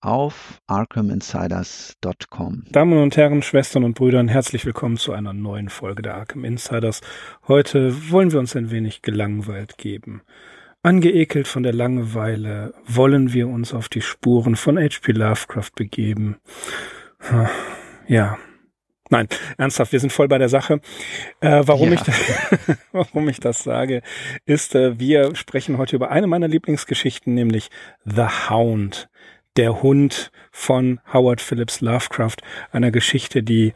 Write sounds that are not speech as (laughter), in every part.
Auf arkhaminsiders.com. Damen und Herren, Schwestern und Brüder, herzlich willkommen zu einer neuen Folge der Arkham Insiders. Heute wollen wir uns ein wenig gelangweilt geben. Angeekelt von der Langeweile wollen wir uns auf die Spuren von H.P. Lovecraft begeben. Ja. Nein, ernsthaft, wir sind voll bei der Sache. Äh, warum, ja. ich das, (laughs) warum ich das sage, ist, äh, wir sprechen heute über eine meiner Lieblingsgeschichten, nämlich The Hound der Hund von Howard Phillips Lovecraft, einer Geschichte, die,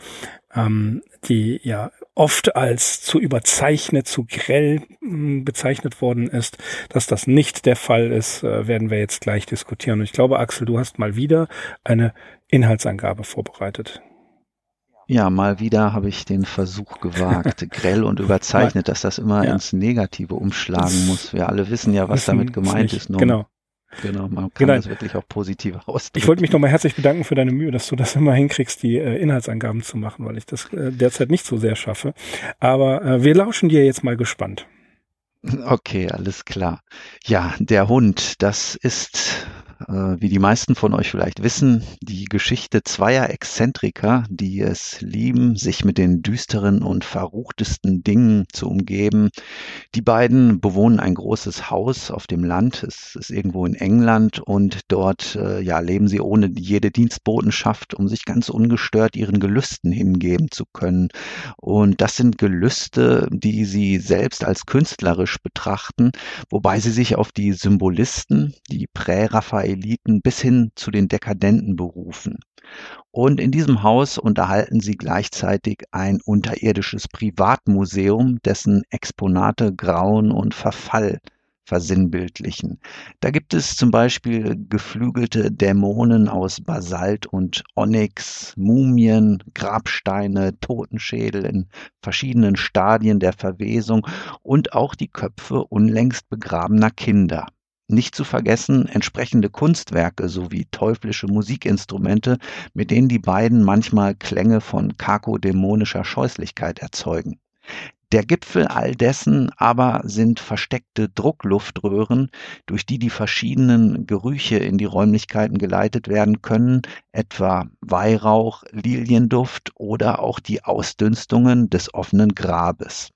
ähm, die ja oft als zu überzeichnet, zu grell äh, bezeichnet worden ist. Dass das nicht der Fall ist, äh, werden wir jetzt gleich diskutieren. Und ich glaube, Axel, du hast mal wieder eine Inhaltsangabe vorbereitet. Ja, mal wieder habe ich den Versuch gewagt, (laughs) grell und überzeichnet, dass das immer ja. ins Negative umschlagen muss. Wir alle wissen ja, was damit gemeint ist. Nun. Genau. Genau, man kann genau. das wirklich auch positiv (laughs) ausdrücken. Ich wollte mich nochmal herzlich bedanken für deine Mühe, dass du das immer hinkriegst, die äh, Inhaltsangaben zu machen, weil ich das äh, derzeit nicht so sehr schaffe. Aber äh, wir lauschen dir jetzt mal gespannt. Okay, alles klar. Ja, der Hund, das ist wie die meisten von euch vielleicht wissen, die Geschichte zweier Exzentriker, die es lieben, sich mit den düsteren und verruchtesten Dingen zu umgeben. Die beiden bewohnen ein großes Haus auf dem Land. Es ist irgendwo in England und dort äh, ja, leben sie ohne jede Dienstbotenschaft, um sich ganz ungestört ihren Gelüsten hingeben zu können. Und das sind Gelüste, die sie selbst als künstlerisch betrachten, wobei sie sich auf die Symbolisten, die Prä-Raphael Eliten bis hin zu den dekadenten Berufen. Und in diesem Haus unterhalten sie gleichzeitig ein unterirdisches Privatmuseum, dessen Exponate Grauen und Verfall versinnbildlichen. Da gibt es zum Beispiel geflügelte Dämonen aus Basalt und Onyx, Mumien, Grabsteine, Totenschädel in verschiedenen Stadien der Verwesung und auch die Köpfe unlängst begrabener Kinder. Nicht zu vergessen entsprechende Kunstwerke sowie teuflische Musikinstrumente, mit denen die beiden manchmal Klänge von kakodämonischer Scheußlichkeit erzeugen. Der Gipfel all dessen aber sind versteckte Druckluftröhren, durch die die verschiedenen Gerüche in die Räumlichkeiten geleitet werden können, etwa Weihrauch, Lilienduft oder auch die Ausdünstungen des offenen Grabes.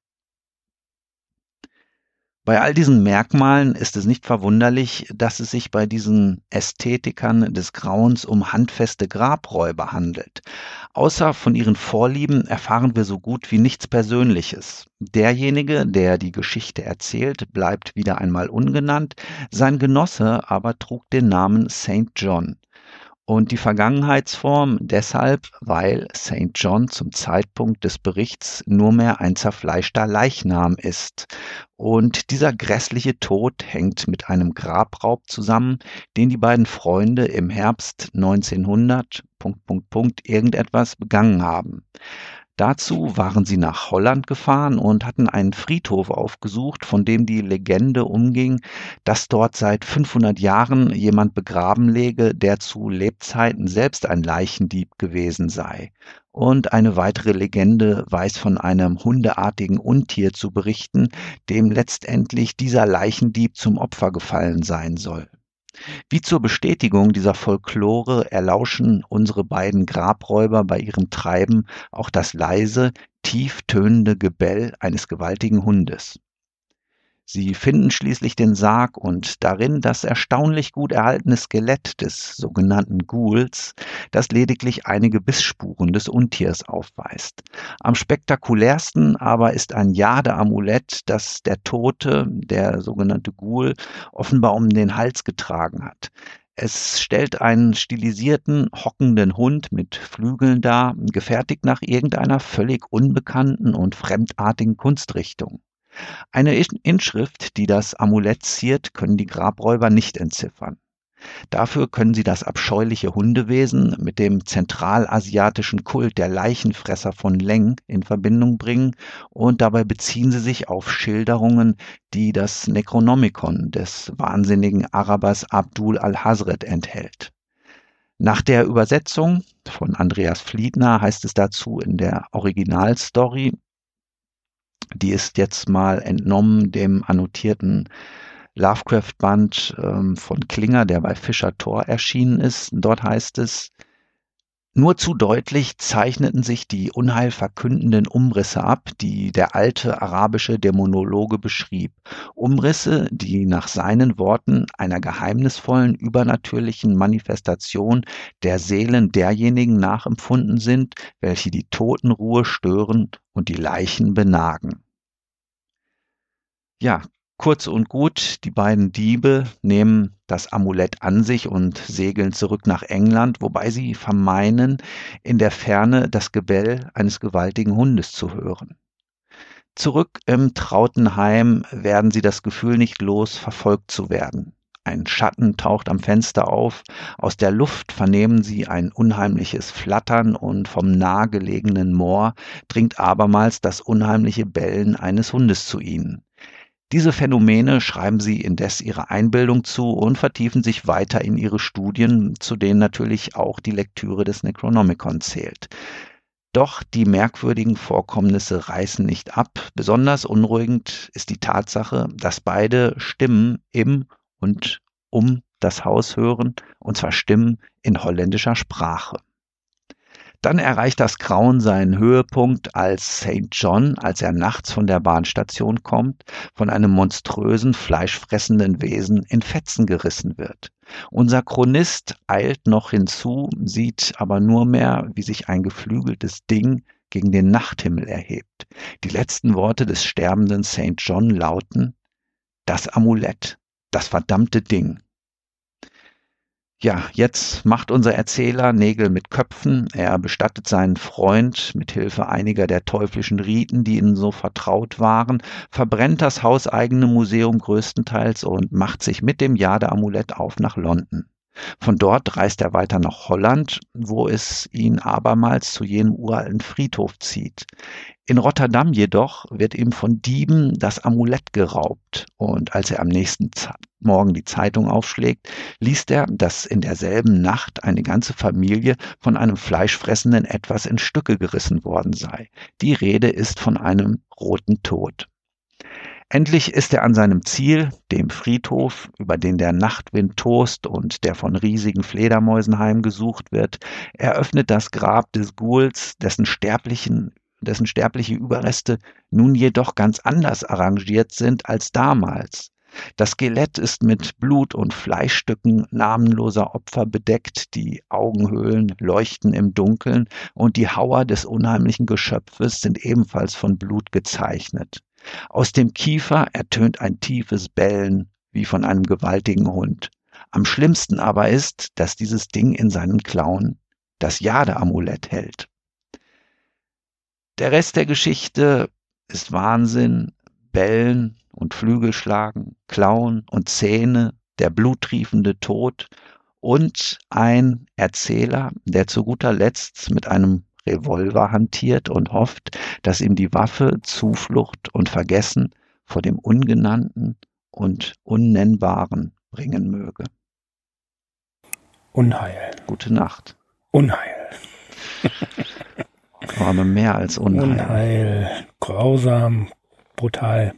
Bei all diesen Merkmalen ist es nicht verwunderlich, dass es sich bei diesen Ästhetikern des Grauens um handfeste Grabräuber handelt. Außer von ihren Vorlieben erfahren wir so gut wie nichts Persönliches. Derjenige, der die Geschichte erzählt, bleibt wieder einmal ungenannt, sein Genosse aber trug den Namen St. John und die Vergangenheitsform deshalb, weil St. John zum Zeitpunkt des Berichts nur mehr ein zerfleischter Leichnam ist. Und dieser grässliche Tod hängt mit einem Grabraub zusammen, den die beiden Freunde im Herbst 1900 Punkt, Punkt, Punkt, irgendetwas begangen haben. Dazu waren sie nach Holland gefahren und hatten einen Friedhof aufgesucht, von dem die Legende umging, dass dort seit 500 Jahren jemand begraben läge, der zu Lebzeiten selbst ein Leichendieb gewesen sei. Und eine weitere Legende weiß von einem hundeartigen Untier zu berichten, dem letztendlich dieser Leichendieb zum Opfer gefallen sein soll. Wie zur Bestätigung dieser Folklore erlauschen unsere beiden Grabräuber bei ihrem Treiben auch das leise, tief tönende Gebell eines gewaltigen Hundes Sie finden schließlich den Sarg und darin das erstaunlich gut erhaltene Skelett des sogenannten Ghouls, das lediglich einige Bissspuren des Untiers aufweist. Am spektakulärsten aber ist ein Jade-Amulett, das der Tote, der sogenannte Ghoul, offenbar um den Hals getragen hat. Es stellt einen stilisierten, hockenden Hund mit Flügeln dar, gefertigt nach irgendeiner völlig unbekannten und fremdartigen Kunstrichtung. Eine Inschrift, die das Amulett ziert, können die Grabräuber nicht entziffern. Dafür können sie das abscheuliche Hundewesen mit dem zentralasiatischen Kult der Leichenfresser von Leng in Verbindung bringen und dabei beziehen sie sich auf Schilderungen, die das Necronomicon des wahnsinnigen Arabers Abdul al-Hazred enthält. Nach der Übersetzung von Andreas Fliedner heißt es dazu in der Originalstory, die ist jetzt mal entnommen dem annotierten Lovecraft-Band ähm, von Klinger, der bei Fischer Tor erschienen ist. Dort heißt es, nur zu deutlich zeichneten sich die unheilverkündenden Umrisse ab, die der alte arabische Dämonologe beschrieb. Umrisse, die nach seinen Worten einer geheimnisvollen übernatürlichen Manifestation der Seelen derjenigen nachempfunden sind, welche die Totenruhe stören und die Leichen benagen. Ja, Kurz und gut, die beiden Diebe nehmen das Amulett an sich und segeln zurück nach England, wobei sie vermeinen, in der Ferne das Gebell eines gewaltigen Hundes zu hören. Zurück im Trautenheim werden sie das Gefühl nicht los, verfolgt zu werden. Ein Schatten taucht am Fenster auf, aus der Luft vernehmen sie ein unheimliches Flattern und vom nahegelegenen Moor dringt abermals das unheimliche Bellen eines Hundes zu ihnen. Diese Phänomene schreiben sie indes ihrer Einbildung zu und vertiefen sich weiter in ihre Studien, zu denen natürlich auch die Lektüre des Necronomicon zählt. Doch die merkwürdigen Vorkommnisse reißen nicht ab. Besonders unruhigend ist die Tatsache, dass beide Stimmen im und um das Haus hören, und zwar Stimmen in holländischer Sprache. Dann erreicht das Grauen seinen Höhepunkt, als St. John, als er nachts von der Bahnstation kommt, von einem monströsen, fleischfressenden Wesen in Fetzen gerissen wird. Unser Chronist eilt noch hinzu, sieht aber nur mehr, wie sich ein geflügeltes Ding gegen den Nachthimmel erhebt. Die letzten Worte des sterbenden St. John lauten Das Amulett, das verdammte Ding. Ja, jetzt macht unser Erzähler Nägel mit Köpfen. Er bestattet seinen Freund mit Hilfe einiger der teuflischen Riten, die ihnen so vertraut waren, verbrennt das hauseigene Museum größtenteils und macht sich mit dem Jade-Amulett auf nach London. Von dort reist er weiter nach Holland, wo es ihn abermals zu jenem uralten Friedhof zieht. In Rotterdam jedoch wird ihm von Dieben das Amulett geraubt und als er am nächsten Morgen die Zeitung aufschlägt, liest er, dass in derselben Nacht eine ganze Familie von einem fleischfressenden etwas in Stücke gerissen worden sei. Die Rede ist von einem roten Tod. Endlich ist er an seinem Ziel, dem Friedhof, über den der Nachtwind tost und der von riesigen Fledermäusen heimgesucht wird. Er öffnet das Grab des Ghouls, dessen sterblichen dessen sterbliche Überreste nun jedoch ganz anders arrangiert sind als damals. Das Skelett ist mit Blut und Fleischstücken namenloser Opfer bedeckt, die Augenhöhlen leuchten im Dunkeln und die Hauer des unheimlichen Geschöpfes sind ebenfalls von Blut gezeichnet. Aus dem Kiefer ertönt ein tiefes Bellen wie von einem gewaltigen Hund. Am schlimmsten aber ist, dass dieses Ding in seinen Klauen das Jade-Amulett hält. Der Rest der Geschichte ist Wahnsinn, Bellen und Flügelschlagen, Klauen und Zähne, der bluttriefende Tod und ein Erzähler, der zu guter Letzt mit einem Revolver hantiert und hofft, dass ihm die Waffe Zuflucht und Vergessen vor dem Ungenannten und Unnennbaren bringen möge. Unheil. Gute Nacht. Unheil. Aber mehr als Unheil. Unheil. Grausam. Brutal.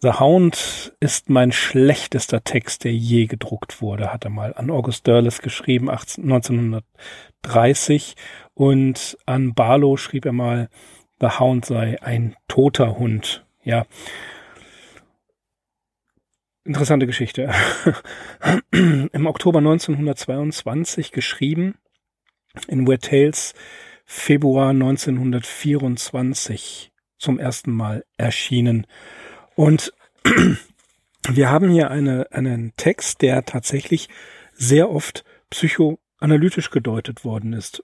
The Hound ist mein schlechtester Text, der je gedruckt wurde, hat er mal an August Derles geschrieben, 18, 1930. Und an Barlow schrieb er mal, The Hound sei ein toter Hund. Ja. Interessante Geschichte. (laughs) Im Oktober 1922 geschrieben, in Where Tales Februar 1924 zum ersten Mal erschienen. Und (clears throat) wir haben hier eine, einen Text, der tatsächlich sehr oft psychoanalytisch gedeutet worden ist.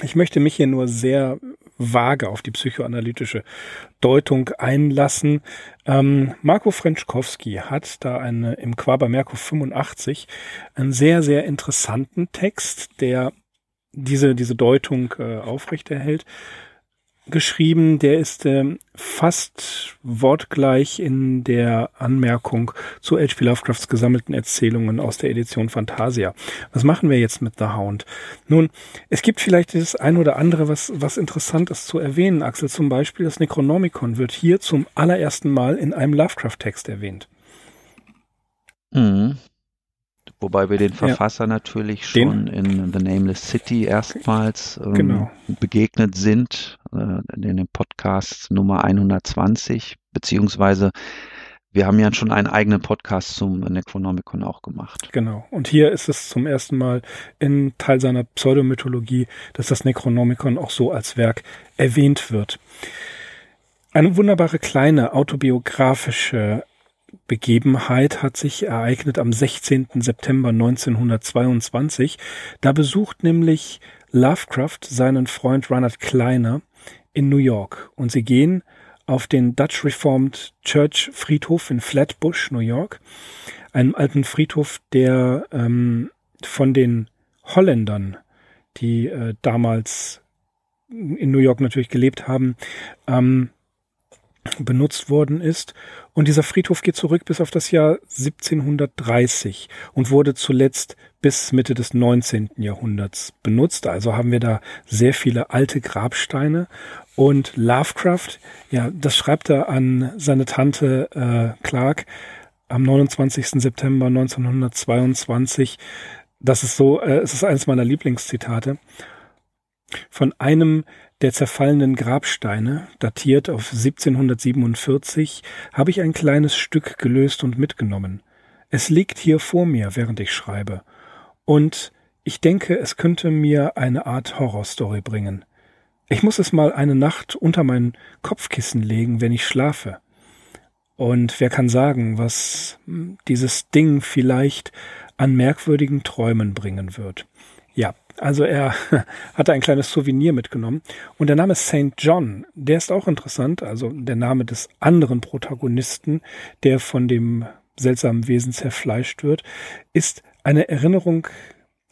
Ich möchte mich hier nur sehr vage auf die psychoanalytische Deutung einlassen. Ähm, Marco Frenschkowski hat da eine, im Quaber Merko 85 einen sehr, sehr interessanten Text, der diese, diese Deutung äh, aufrechterhält geschrieben, der ist ähm, fast wortgleich in der Anmerkung zu H.P. Lovecrafts gesammelten Erzählungen aus der Edition Fantasia. Was machen wir jetzt mit The Hound? Nun, es gibt vielleicht das ein oder andere, was, was interessant ist zu erwähnen, Axel. Zum Beispiel das Necronomicon wird hier zum allerersten Mal in einem Lovecraft-Text erwähnt. Mhm. Wobei wir den Verfasser ja. natürlich schon den? in The Nameless City erstmals ähm, genau. begegnet sind, äh, in dem Podcast Nummer 120, beziehungsweise wir haben ja schon einen eigenen Podcast zum Necronomicon auch gemacht. Genau. Und hier ist es zum ersten Mal in Teil seiner Pseudomythologie, dass das Necronomicon auch so als Werk erwähnt wird. Eine wunderbare kleine autobiografische Begebenheit hat sich ereignet am 16. September 1922. Da besucht nämlich Lovecraft seinen Freund Ronald Kleiner in New York und sie gehen auf den Dutch Reformed Church Friedhof in Flatbush, New York, einem alten Friedhof, der ähm, von den Holländern, die äh, damals in New York natürlich gelebt haben, ähm, benutzt worden ist. Und dieser Friedhof geht zurück bis auf das Jahr 1730 und wurde zuletzt bis Mitte des 19. Jahrhunderts benutzt. Also haben wir da sehr viele alte Grabsteine. Und Lovecraft, ja, das schreibt er an seine Tante äh, Clark am 29. September 1922. Das ist so, äh, es ist eines meiner Lieblingszitate. Von einem der zerfallenen Grabsteine, datiert auf 1747, habe ich ein kleines Stück gelöst und mitgenommen. Es liegt hier vor mir, während ich schreibe. Und ich denke, es könnte mir eine Art Horrorstory bringen. Ich muss es mal eine Nacht unter mein Kopfkissen legen, wenn ich schlafe. Und wer kann sagen, was dieses Ding vielleicht an merkwürdigen Träumen bringen wird. Also er (laughs) hatte ein kleines Souvenir mitgenommen. Und der Name St. John, der ist auch interessant. Also der Name des anderen Protagonisten, der von dem seltsamen Wesen zerfleischt wird, ist eine Erinnerung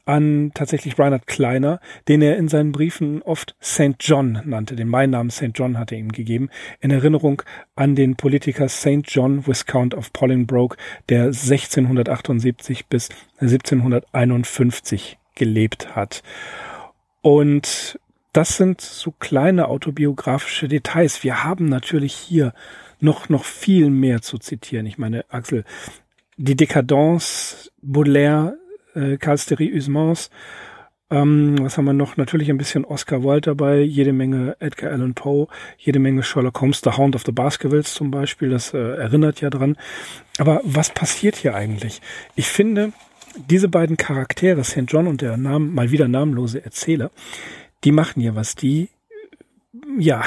an tatsächlich Reinhard Kleiner, den er in seinen Briefen oft St. John nannte. Den Beinamen St. John hatte er ihm gegeben, in Erinnerung an den Politiker St. John Viscount of Bolingbroke, der 1678 bis 1751 gelebt hat. Und das sind so kleine autobiografische Details. Wir haben natürlich hier noch, noch viel mehr zu zitieren. Ich meine, Axel, die Décadence, Baudelaire, äh, Karl Steri Usmans, ähm, was haben wir noch? Natürlich ein bisschen Oscar Wilde dabei, jede Menge Edgar Allan Poe, jede Menge Sherlock Holmes, The Hound of the Baskervilles zum Beispiel, das äh, erinnert ja dran. Aber was passiert hier eigentlich? Ich finde, diese beiden Charaktere, St. John und der Name, mal wieder namenlose Erzähler, die machen hier was. Die, ja,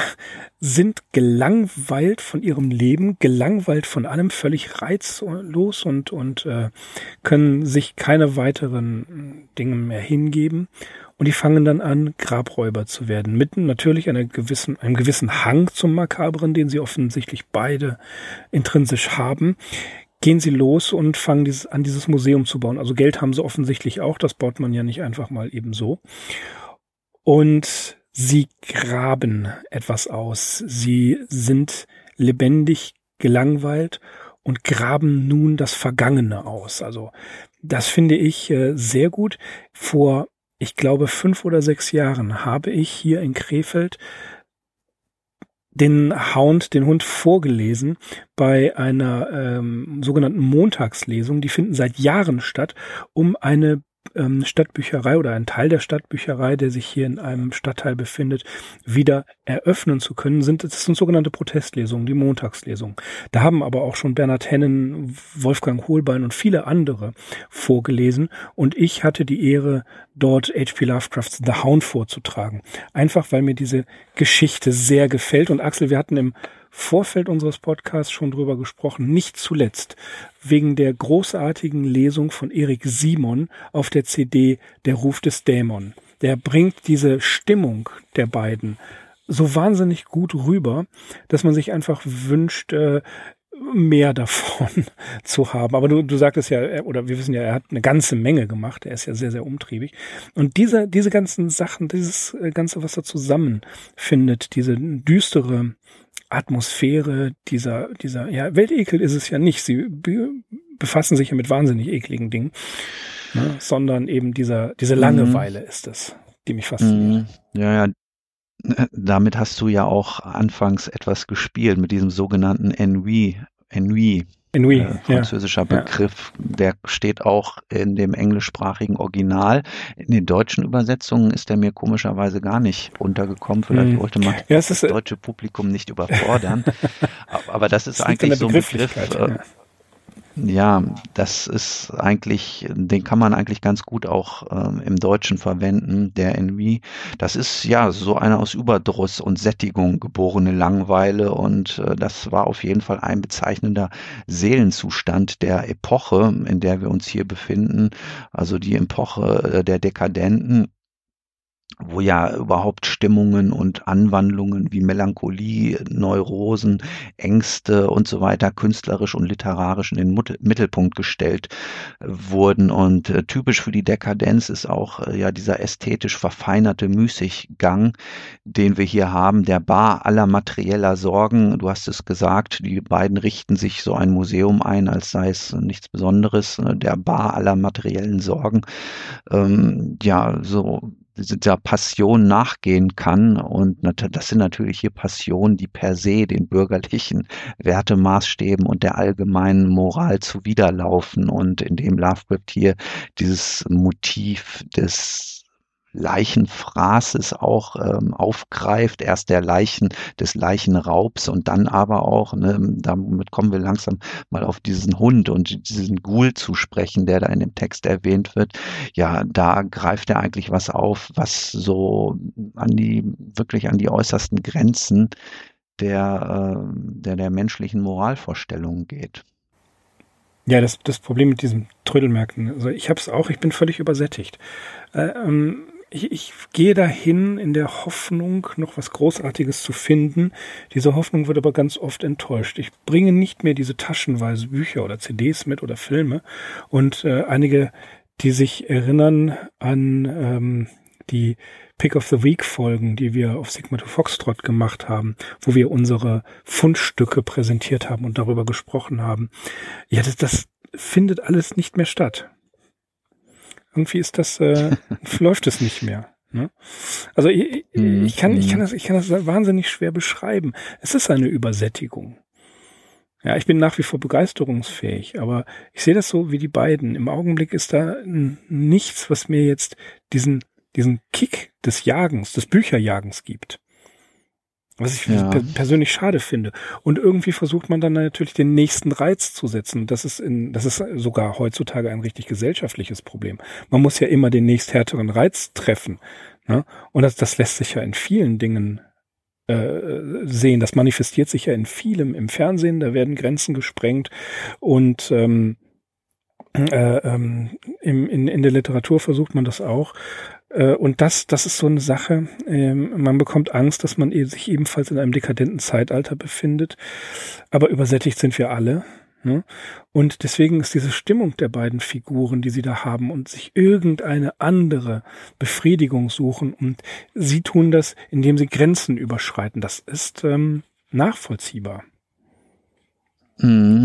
sind gelangweilt von ihrem Leben, gelangweilt von allem, völlig reizlos und, und äh, können sich keine weiteren Dinge mehr hingeben. Und die fangen dann an, Grabräuber zu werden. Mitten natürlich einer gewissen, einem gewissen Hang zum Makabren, den sie offensichtlich beide intrinsisch haben gehen sie los und fangen dieses, an, dieses Museum zu bauen. Also Geld haben sie offensichtlich auch, das baut man ja nicht einfach mal eben so. Und sie graben etwas aus. Sie sind lebendig gelangweilt und graben nun das Vergangene aus. Also das finde ich äh, sehr gut. Vor, ich glaube, fünf oder sechs Jahren habe ich hier in Krefeld den Hound, den Hund vorgelesen bei einer ähm, sogenannten Montagslesung. Die finden seit Jahren statt, um eine ähm, Stadtbücherei oder ein Teil der Stadtbücherei, der sich hier in einem Stadtteil befindet, wieder eröffnen zu können, sind das sind sogenannte Protestlesungen, die Montagslesungen. Da haben aber auch schon Bernhard Hennen, Wolfgang Hohlbein und viele andere vorgelesen und ich hatte die Ehre, dort H.P. Lovecrafts The Hound vorzutragen. Einfach weil mir diese Geschichte sehr gefällt und Axel, wir hatten im Vorfeld unseres Podcasts schon drüber gesprochen, nicht zuletzt wegen der großartigen Lesung von Erik Simon auf der CD Der Ruf des Dämon. Der bringt diese Stimmung der beiden so wahnsinnig gut rüber, dass man sich einfach wünscht, äh, mehr davon (laughs) zu haben. Aber du, du sagtest ja, oder wir wissen ja, er hat eine ganze Menge gemacht. Er ist ja sehr, sehr umtriebig. Und diese, diese ganzen Sachen, dieses äh, Ganze, was da zusammenfindet, diese düstere Atmosphäre, dieser, dieser, ja, Weltekel ist es ja nicht. Sie befassen sich ja mit wahnsinnig ekligen Dingen, ne? sondern eben dieser, diese mhm. Langeweile mhm. ist es, die mich fasziniert. Mhm. Ja, ja, damit hast du ja auch anfangs etwas gespielt mit diesem sogenannten Ennui. Ennui. Ennui, äh, französischer ja. Begriff, der steht auch in dem englischsprachigen Original. In den deutschen Übersetzungen ist er mir komischerweise gar nicht untergekommen. Vielleicht hm. wollte man ja, das äh, deutsche Publikum nicht überfordern. (laughs) Aber das ist das eigentlich so ein Begriff. Äh, ja. Das ist eigentlich, den kann man eigentlich ganz gut auch ähm, im Deutschen verwenden, der Ennui. Das ist ja so eine aus Überdruss und Sättigung geborene Langeweile und äh, das war auf jeden Fall ein bezeichnender Seelenzustand der Epoche, in der wir uns hier befinden. Also die Epoche äh, der Dekadenten wo ja überhaupt Stimmungen und Anwandlungen wie Melancholie, Neurosen, Ängste und so weiter künstlerisch und literarisch in den Mittelpunkt gestellt äh, wurden. Und äh, typisch für die Dekadenz ist auch äh, ja dieser ästhetisch verfeinerte Müßiggang, den wir hier haben, der Bar aller materieller Sorgen. Du hast es gesagt, die beiden richten sich so ein Museum ein, als sei es nichts Besonderes, der Bar aller materiellen Sorgen. Ähm, ja, so dieser Passion nachgehen kann. Und das sind natürlich hier Passionen, die per se den bürgerlichen Wertemaßstäben und der allgemeinen Moral zuwiderlaufen. Und indem Lovecraft hier dieses Motiv des Leichenfraßes auch ähm, aufgreift, erst der Leichen, des Leichenraubs und dann aber auch, ne, damit kommen wir langsam mal auf diesen Hund und diesen Ghoul zu sprechen, der da in dem Text erwähnt wird. Ja, da greift er eigentlich was auf, was so an die, wirklich an die äußersten Grenzen der, äh, der, der menschlichen Moralvorstellungen geht. Ja, das, das Problem mit diesem Trödelmärkten, also ich habe es auch, ich bin völlig übersättigt. Äh, ähm, ich, ich gehe dahin in der Hoffnung, noch was Großartiges zu finden. Diese Hoffnung wird aber ganz oft enttäuscht. Ich bringe nicht mehr diese taschenweise Bücher oder CDs mit oder Filme. Und äh, einige, die sich erinnern an ähm, die Pick of the Week Folgen, die wir auf Sigma to Foxtrot gemacht haben, wo wir unsere Fundstücke präsentiert haben und darüber gesprochen haben. Ja, das, das findet alles nicht mehr statt. Irgendwie ist das, äh, (laughs) läuft es nicht mehr. Ne? Also ich, mhm. ich, kann, ich, kann mhm. das, ich kann das wahnsinnig schwer beschreiben. Es ist eine Übersättigung. Ja, ich bin nach wie vor begeisterungsfähig, aber ich sehe das so wie die beiden. Im Augenblick ist da nichts, was mir jetzt diesen, diesen Kick des Jagens, des Bücherjagens gibt. Was ich ja. persönlich schade finde. Und irgendwie versucht man dann natürlich den nächsten Reiz zu setzen. Das ist in, das ist sogar heutzutage ein richtig gesellschaftliches Problem. Man muss ja immer den nächst härteren Reiz treffen. Ne? Und das, das lässt sich ja in vielen Dingen äh, sehen. Das manifestiert sich ja in vielem im Fernsehen. Da werden Grenzen gesprengt und ähm, äh, ähm, im, in, in der Literatur versucht man das auch. Äh, und das, das ist so eine Sache. Ähm, man bekommt Angst, dass man e-, sich ebenfalls in einem dekadenten Zeitalter befindet. Aber übersättigt sind wir alle. Ne? Und deswegen ist diese Stimmung der beiden Figuren, die sie da haben und sich irgendeine andere Befriedigung suchen und sie tun das, indem sie Grenzen überschreiten. Das ist ähm, nachvollziehbar.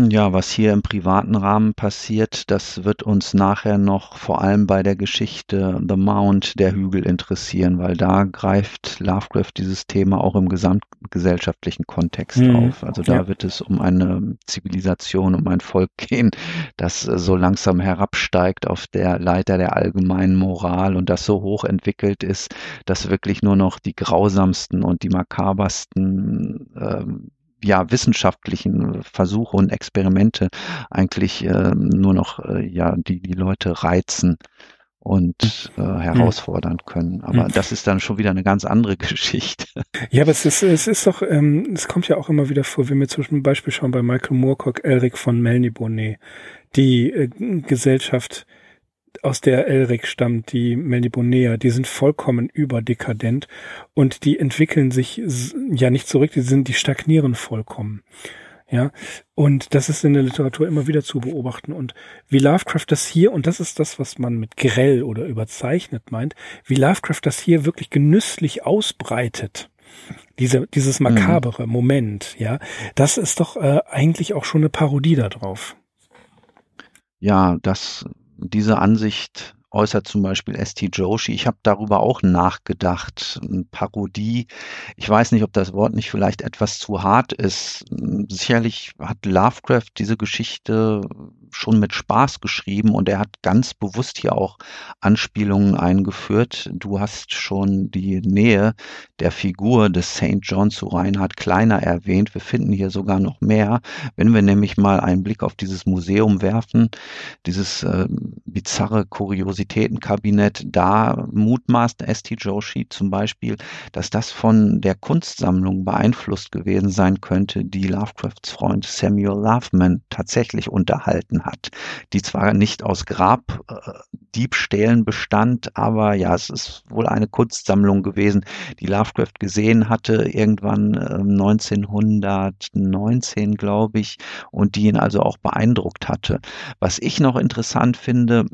Ja, was hier im privaten Rahmen passiert, das wird uns nachher noch vor allem bei der Geschichte The Mount, der Hügel, interessieren, weil da greift Lovecraft dieses Thema auch im gesamtgesellschaftlichen Kontext mhm. auf. Also da ja. wird es um eine Zivilisation, um ein Volk gehen, das so langsam herabsteigt auf der Leiter der allgemeinen Moral und das so hoch entwickelt ist, dass wirklich nur noch die grausamsten und die makabersten ähm, ja, wissenschaftlichen Versuche und Experimente eigentlich äh, nur noch äh, ja, die, die Leute reizen und äh, hm. herausfordern können. Aber hm. das ist dann schon wieder eine ganz andere (laughs) Geschichte. Ja, aber es ist, es ist doch, ähm, es kommt ja auch immer wieder vor, wenn wir zum Beispiel schauen bei Michael Moorcock, Elric von Melniboné, die äh, Gesellschaft aus der Elric stammt, die Melnibonea, die sind vollkommen überdekadent und die entwickeln sich ja nicht zurück, die sind, die stagnieren vollkommen. Ja, und das ist in der Literatur immer wieder zu beobachten. Und wie Lovecraft das hier, und das ist das, was man mit grell oder überzeichnet meint, wie Lovecraft das hier wirklich genüsslich ausbreitet, diese, dieses mhm. makabere mhm. Moment, ja, das ist doch äh, eigentlich auch schon eine Parodie darauf. Ja, das, diese Ansicht äußert zum Beispiel S.T. Joshi. Ich habe darüber auch nachgedacht. Parodie. Ich weiß nicht, ob das Wort nicht vielleicht etwas zu hart ist. Sicherlich hat Lovecraft diese Geschichte schon mit Spaß geschrieben und er hat ganz bewusst hier auch Anspielungen eingeführt. Du hast schon die Nähe der Figur des St. John zu Reinhard Kleiner erwähnt. Wir finden hier sogar noch mehr. Wenn wir nämlich mal einen Blick auf dieses Museum werfen, dieses äh, bizarre Kuriositätenkabinett, da mutmaßt S.T. Joshi zum Beispiel, dass das von der Kunstsammlung beeinflusst gewesen sein könnte, die Lovecrafts Freund Samuel Loveman tatsächlich unterhalten hat, die zwar nicht aus Grabdiebstählen bestand, aber ja, es ist wohl eine Kunstsammlung gewesen, die Lovecraft gesehen hatte, irgendwann äh, 1919, glaube ich, und die ihn also auch beeindruckt hatte. Was ich noch interessant finde,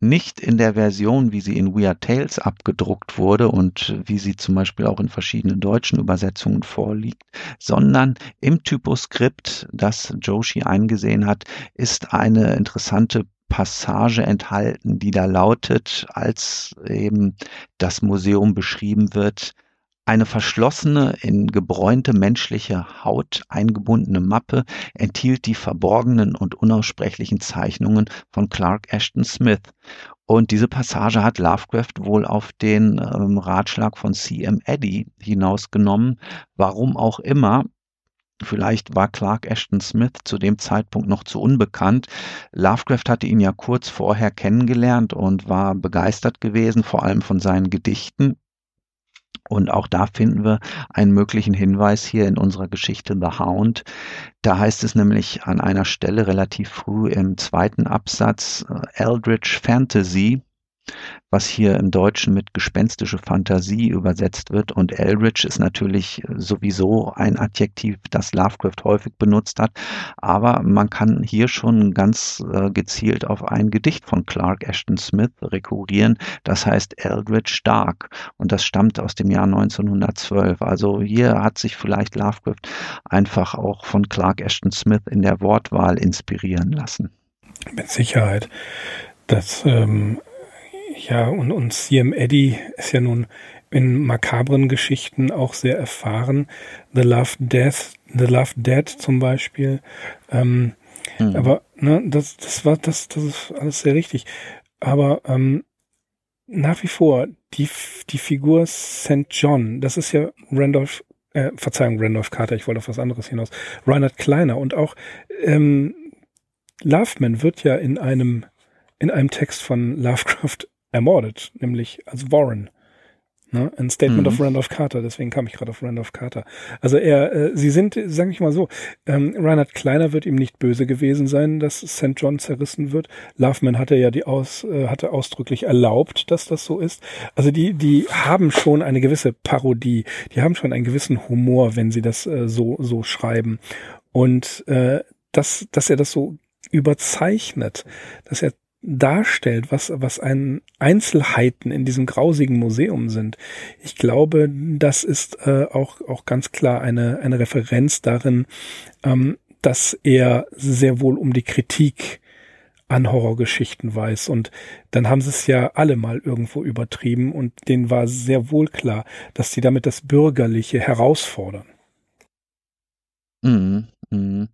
nicht in der Version, wie sie in Weird Tales abgedruckt wurde und wie sie zum Beispiel auch in verschiedenen deutschen Übersetzungen vorliegt, sondern im Typoskript, das Joshi eingesehen hat, ist eine interessante Passage enthalten, die da lautet, als eben das Museum beschrieben wird, eine verschlossene, in gebräunte menschliche Haut eingebundene Mappe enthielt die verborgenen und unaussprechlichen Zeichnungen von Clark Ashton Smith. Und diese Passage hat Lovecraft wohl auf den ähm, Ratschlag von C.M. Eddy hinausgenommen. Warum auch immer, Vielleicht war Clark Ashton Smith zu dem Zeitpunkt noch zu unbekannt. Lovecraft hatte ihn ja kurz vorher kennengelernt und war begeistert gewesen, vor allem von seinen Gedichten. Und auch da finden wir einen möglichen Hinweis hier in unserer Geschichte The Hound. Da heißt es nämlich an einer Stelle relativ früh im zweiten Absatz äh, Eldritch Fantasy was hier im Deutschen mit gespenstische Fantasie übersetzt wird. Und Eldritch ist natürlich sowieso ein Adjektiv, das Lovecraft häufig benutzt hat. Aber man kann hier schon ganz äh, gezielt auf ein Gedicht von Clark Ashton Smith rekurrieren. Das heißt Eldritch Dark. Und das stammt aus dem Jahr 1912. Also hier hat sich vielleicht Lovecraft einfach auch von Clark Ashton Smith in der Wortwahl inspirieren lassen. Mit Sicherheit. Das ähm, ja, und, und CM Eddy ist ja nun in makabren Geschichten auch sehr erfahren. The Love Death, The Love Dead zum Beispiel. Ähm, mhm. Aber ne, das, das war das, das ist alles sehr richtig. Aber ähm, nach wie vor die die Figur St. John, das ist ja Randolph, äh, Verzeihung Randolph Carter, ich wollte auf was anderes hinaus. Reinhard Kleiner und auch ähm, Loveman wird ja in einem in einem Text von Lovecraft ermordet, nämlich als Warren. Ne? Ein Statement mhm. of Randolph Carter, deswegen kam ich gerade auf Randolph Carter. Also er, äh, sie sind, sage ich mal so, ähm, Reinhard Kleiner wird ihm nicht böse gewesen sein, dass St. John zerrissen wird. Loveman hatte ja die aus, äh, hatte ausdrücklich erlaubt, dass das so ist. Also die, die haben schon eine gewisse Parodie, die haben schon einen gewissen Humor, wenn sie das äh, so, so schreiben. Und äh, dass, dass er das so überzeichnet, dass er darstellt, was, was ein Einzelheiten in diesem grausigen Museum sind. Ich glaube, das ist äh, auch, auch ganz klar eine, eine Referenz darin, ähm, dass er sehr wohl um die Kritik an Horrorgeschichten weiß. Und dann haben sie es ja alle mal irgendwo übertrieben und denen war sehr wohl klar, dass sie damit das Bürgerliche herausfordern. Mhm. Mhm.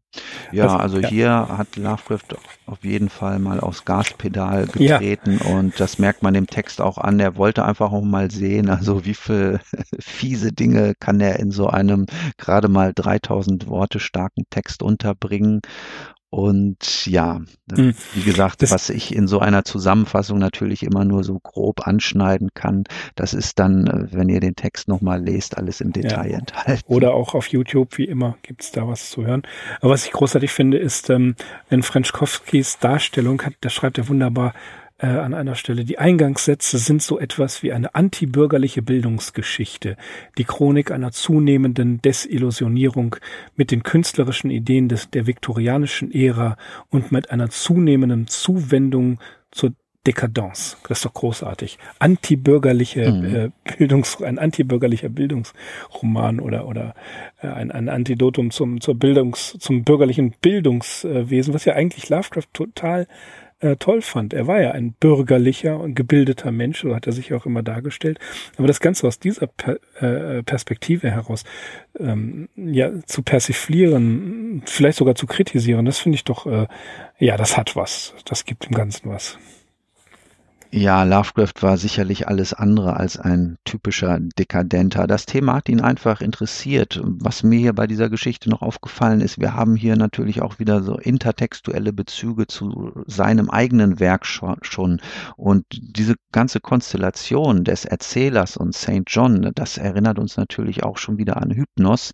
Ja, also, also ja. hier hat Lovecraft auf jeden Fall mal aufs Gaspedal getreten ja. und das merkt man dem Text auch an. Er wollte einfach auch mal sehen, also wie viel (laughs) fiese Dinge kann er in so einem gerade mal 3000 Worte starken Text unterbringen und ja, mhm. wie gesagt, das was ich in so einer Zusammenfassung natürlich immer nur so grob anschneiden kann, das ist dann, äh, wenn ihr den Text nochmal lest, alles im Detail ja. enthalten. Oder auch auf YouTube, wie immer, gibt's da was zu hören. Aber was ich großartig finde, ist, ähm, in Frenschkowskis Darstellung hat, da schreibt er wunderbar, äh, an einer Stelle, die Eingangssätze sind so etwas wie eine antibürgerliche Bildungsgeschichte, die Chronik einer zunehmenden Desillusionierung mit den künstlerischen Ideen des, der viktorianischen Ära und mit einer zunehmenden Zuwendung zur Dekadence. Das ist doch großartig. Antibürgerliche mhm. äh, Bildungs, ein antibürgerlicher Bildungsroman oder oder äh, ein, ein Antidotum zum zur Bildungs zum bürgerlichen Bildungswesen, was ja eigentlich Lovecraft total äh, toll fand. Er war ja ein bürgerlicher und gebildeter Mensch, so hat er sich auch immer dargestellt. Aber das Ganze aus dieser per, äh, Perspektive heraus ähm, ja zu persiflieren, vielleicht sogar zu kritisieren, das finde ich doch, äh, ja, das hat was. Das gibt dem Ganzen was. Ja, Lovecraft war sicherlich alles andere als ein typischer Dekadenter. Das Thema hat ihn einfach interessiert. Was mir hier bei dieser Geschichte noch aufgefallen ist, wir haben hier natürlich auch wieder so intertextuelle Bezüge zu seinem eigenen Werk schon. Und diese ganze Konstellation des Erzählers und St. John, das erinnert uns natürlich auch schon wieder an Hypnos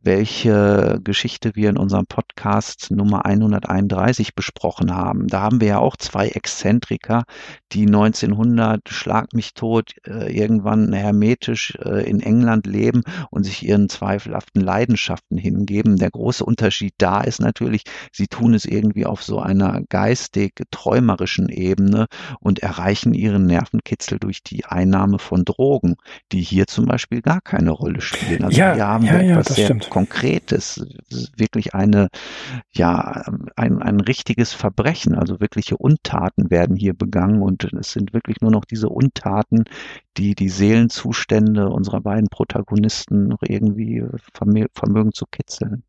welche Geschichte wir in unserem Podcast Nummer 131 besprochen haben. Da haben wir ja auch zwei Exzentriker, die 1900 Schlag mich tot äh, irgendwann hermetisch äh, in England leben und sich ihren zweifelhaften Leidenschaften hingeben. Der große Unterschied da ist natürlich, sie tun es irgendwie auf so einer geistig träumerischen Ebene und erreichen ihren Nervenkitzel durch die Einnahme von Drogen, die hier zum Beispiel gar keine Rolle spielen. Also ja, wir haben ja, ja, etwas sehr stimmt. Konkretes, wirklich eine, ja, ein, ein richtiges Verbrechen. Also wirkliche Untaten werden hier begangen und es sind wirklich nur noch diese Untaten, die die Seelenzustände unserer beiden Protagonisten noch irgendwie vermögen zu kitzeln.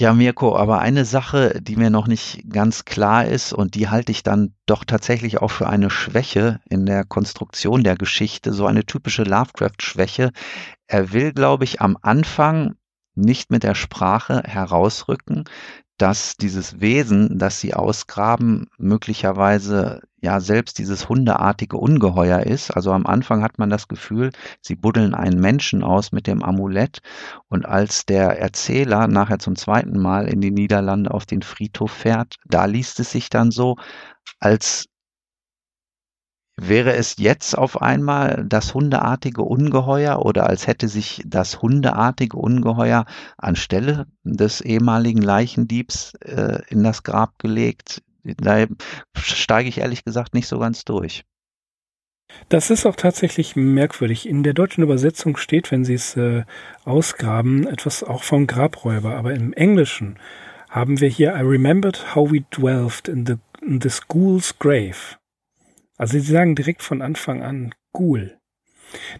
Ja, Mirko, aber eine Sache, die mir noch nicht ganz klar ist und die halte ich dann doch tatsächlich auch für eine Schwäche in der Konstruktion der Geschichte, so eine typische Lovecraft-Schwäche. Er will, glaube ich, am Anfang nicht mit der Sprache herausrücken, dass dieses Wesen, das sie ausgraben, möglicherweise ja selbst dieses hundeartige Ungeheuer ist. Also am Anfang hat man das Gefühl, sie buddeln einen Menschen aus mit dem Amulett und als der Erzähler nachher zum zweiten Mal in die Niederlande auf den Friedhof fährt, da liest es sich dann so, als Wäre es jetzt auf einmal das hundeartige Ungeheuer oder als hätte sich das hundeartige Ungeheuer anstelle des ehemaligen Leichendiebs äh, in das Grab gelegt? Da steige ich ehrlich gesagt nicht so ganz durch. Das ist auch tatsächlich merkwürdig. In der deutschen Übersetzung steht, wenn Sie es äh, ausgraben, etwas auch vom Grabräuber. Aber im Englischen haben wir hier I remembered how we dwelt in the, in the school's grave. Also sie sagen direkt von Anfang an Ghoul.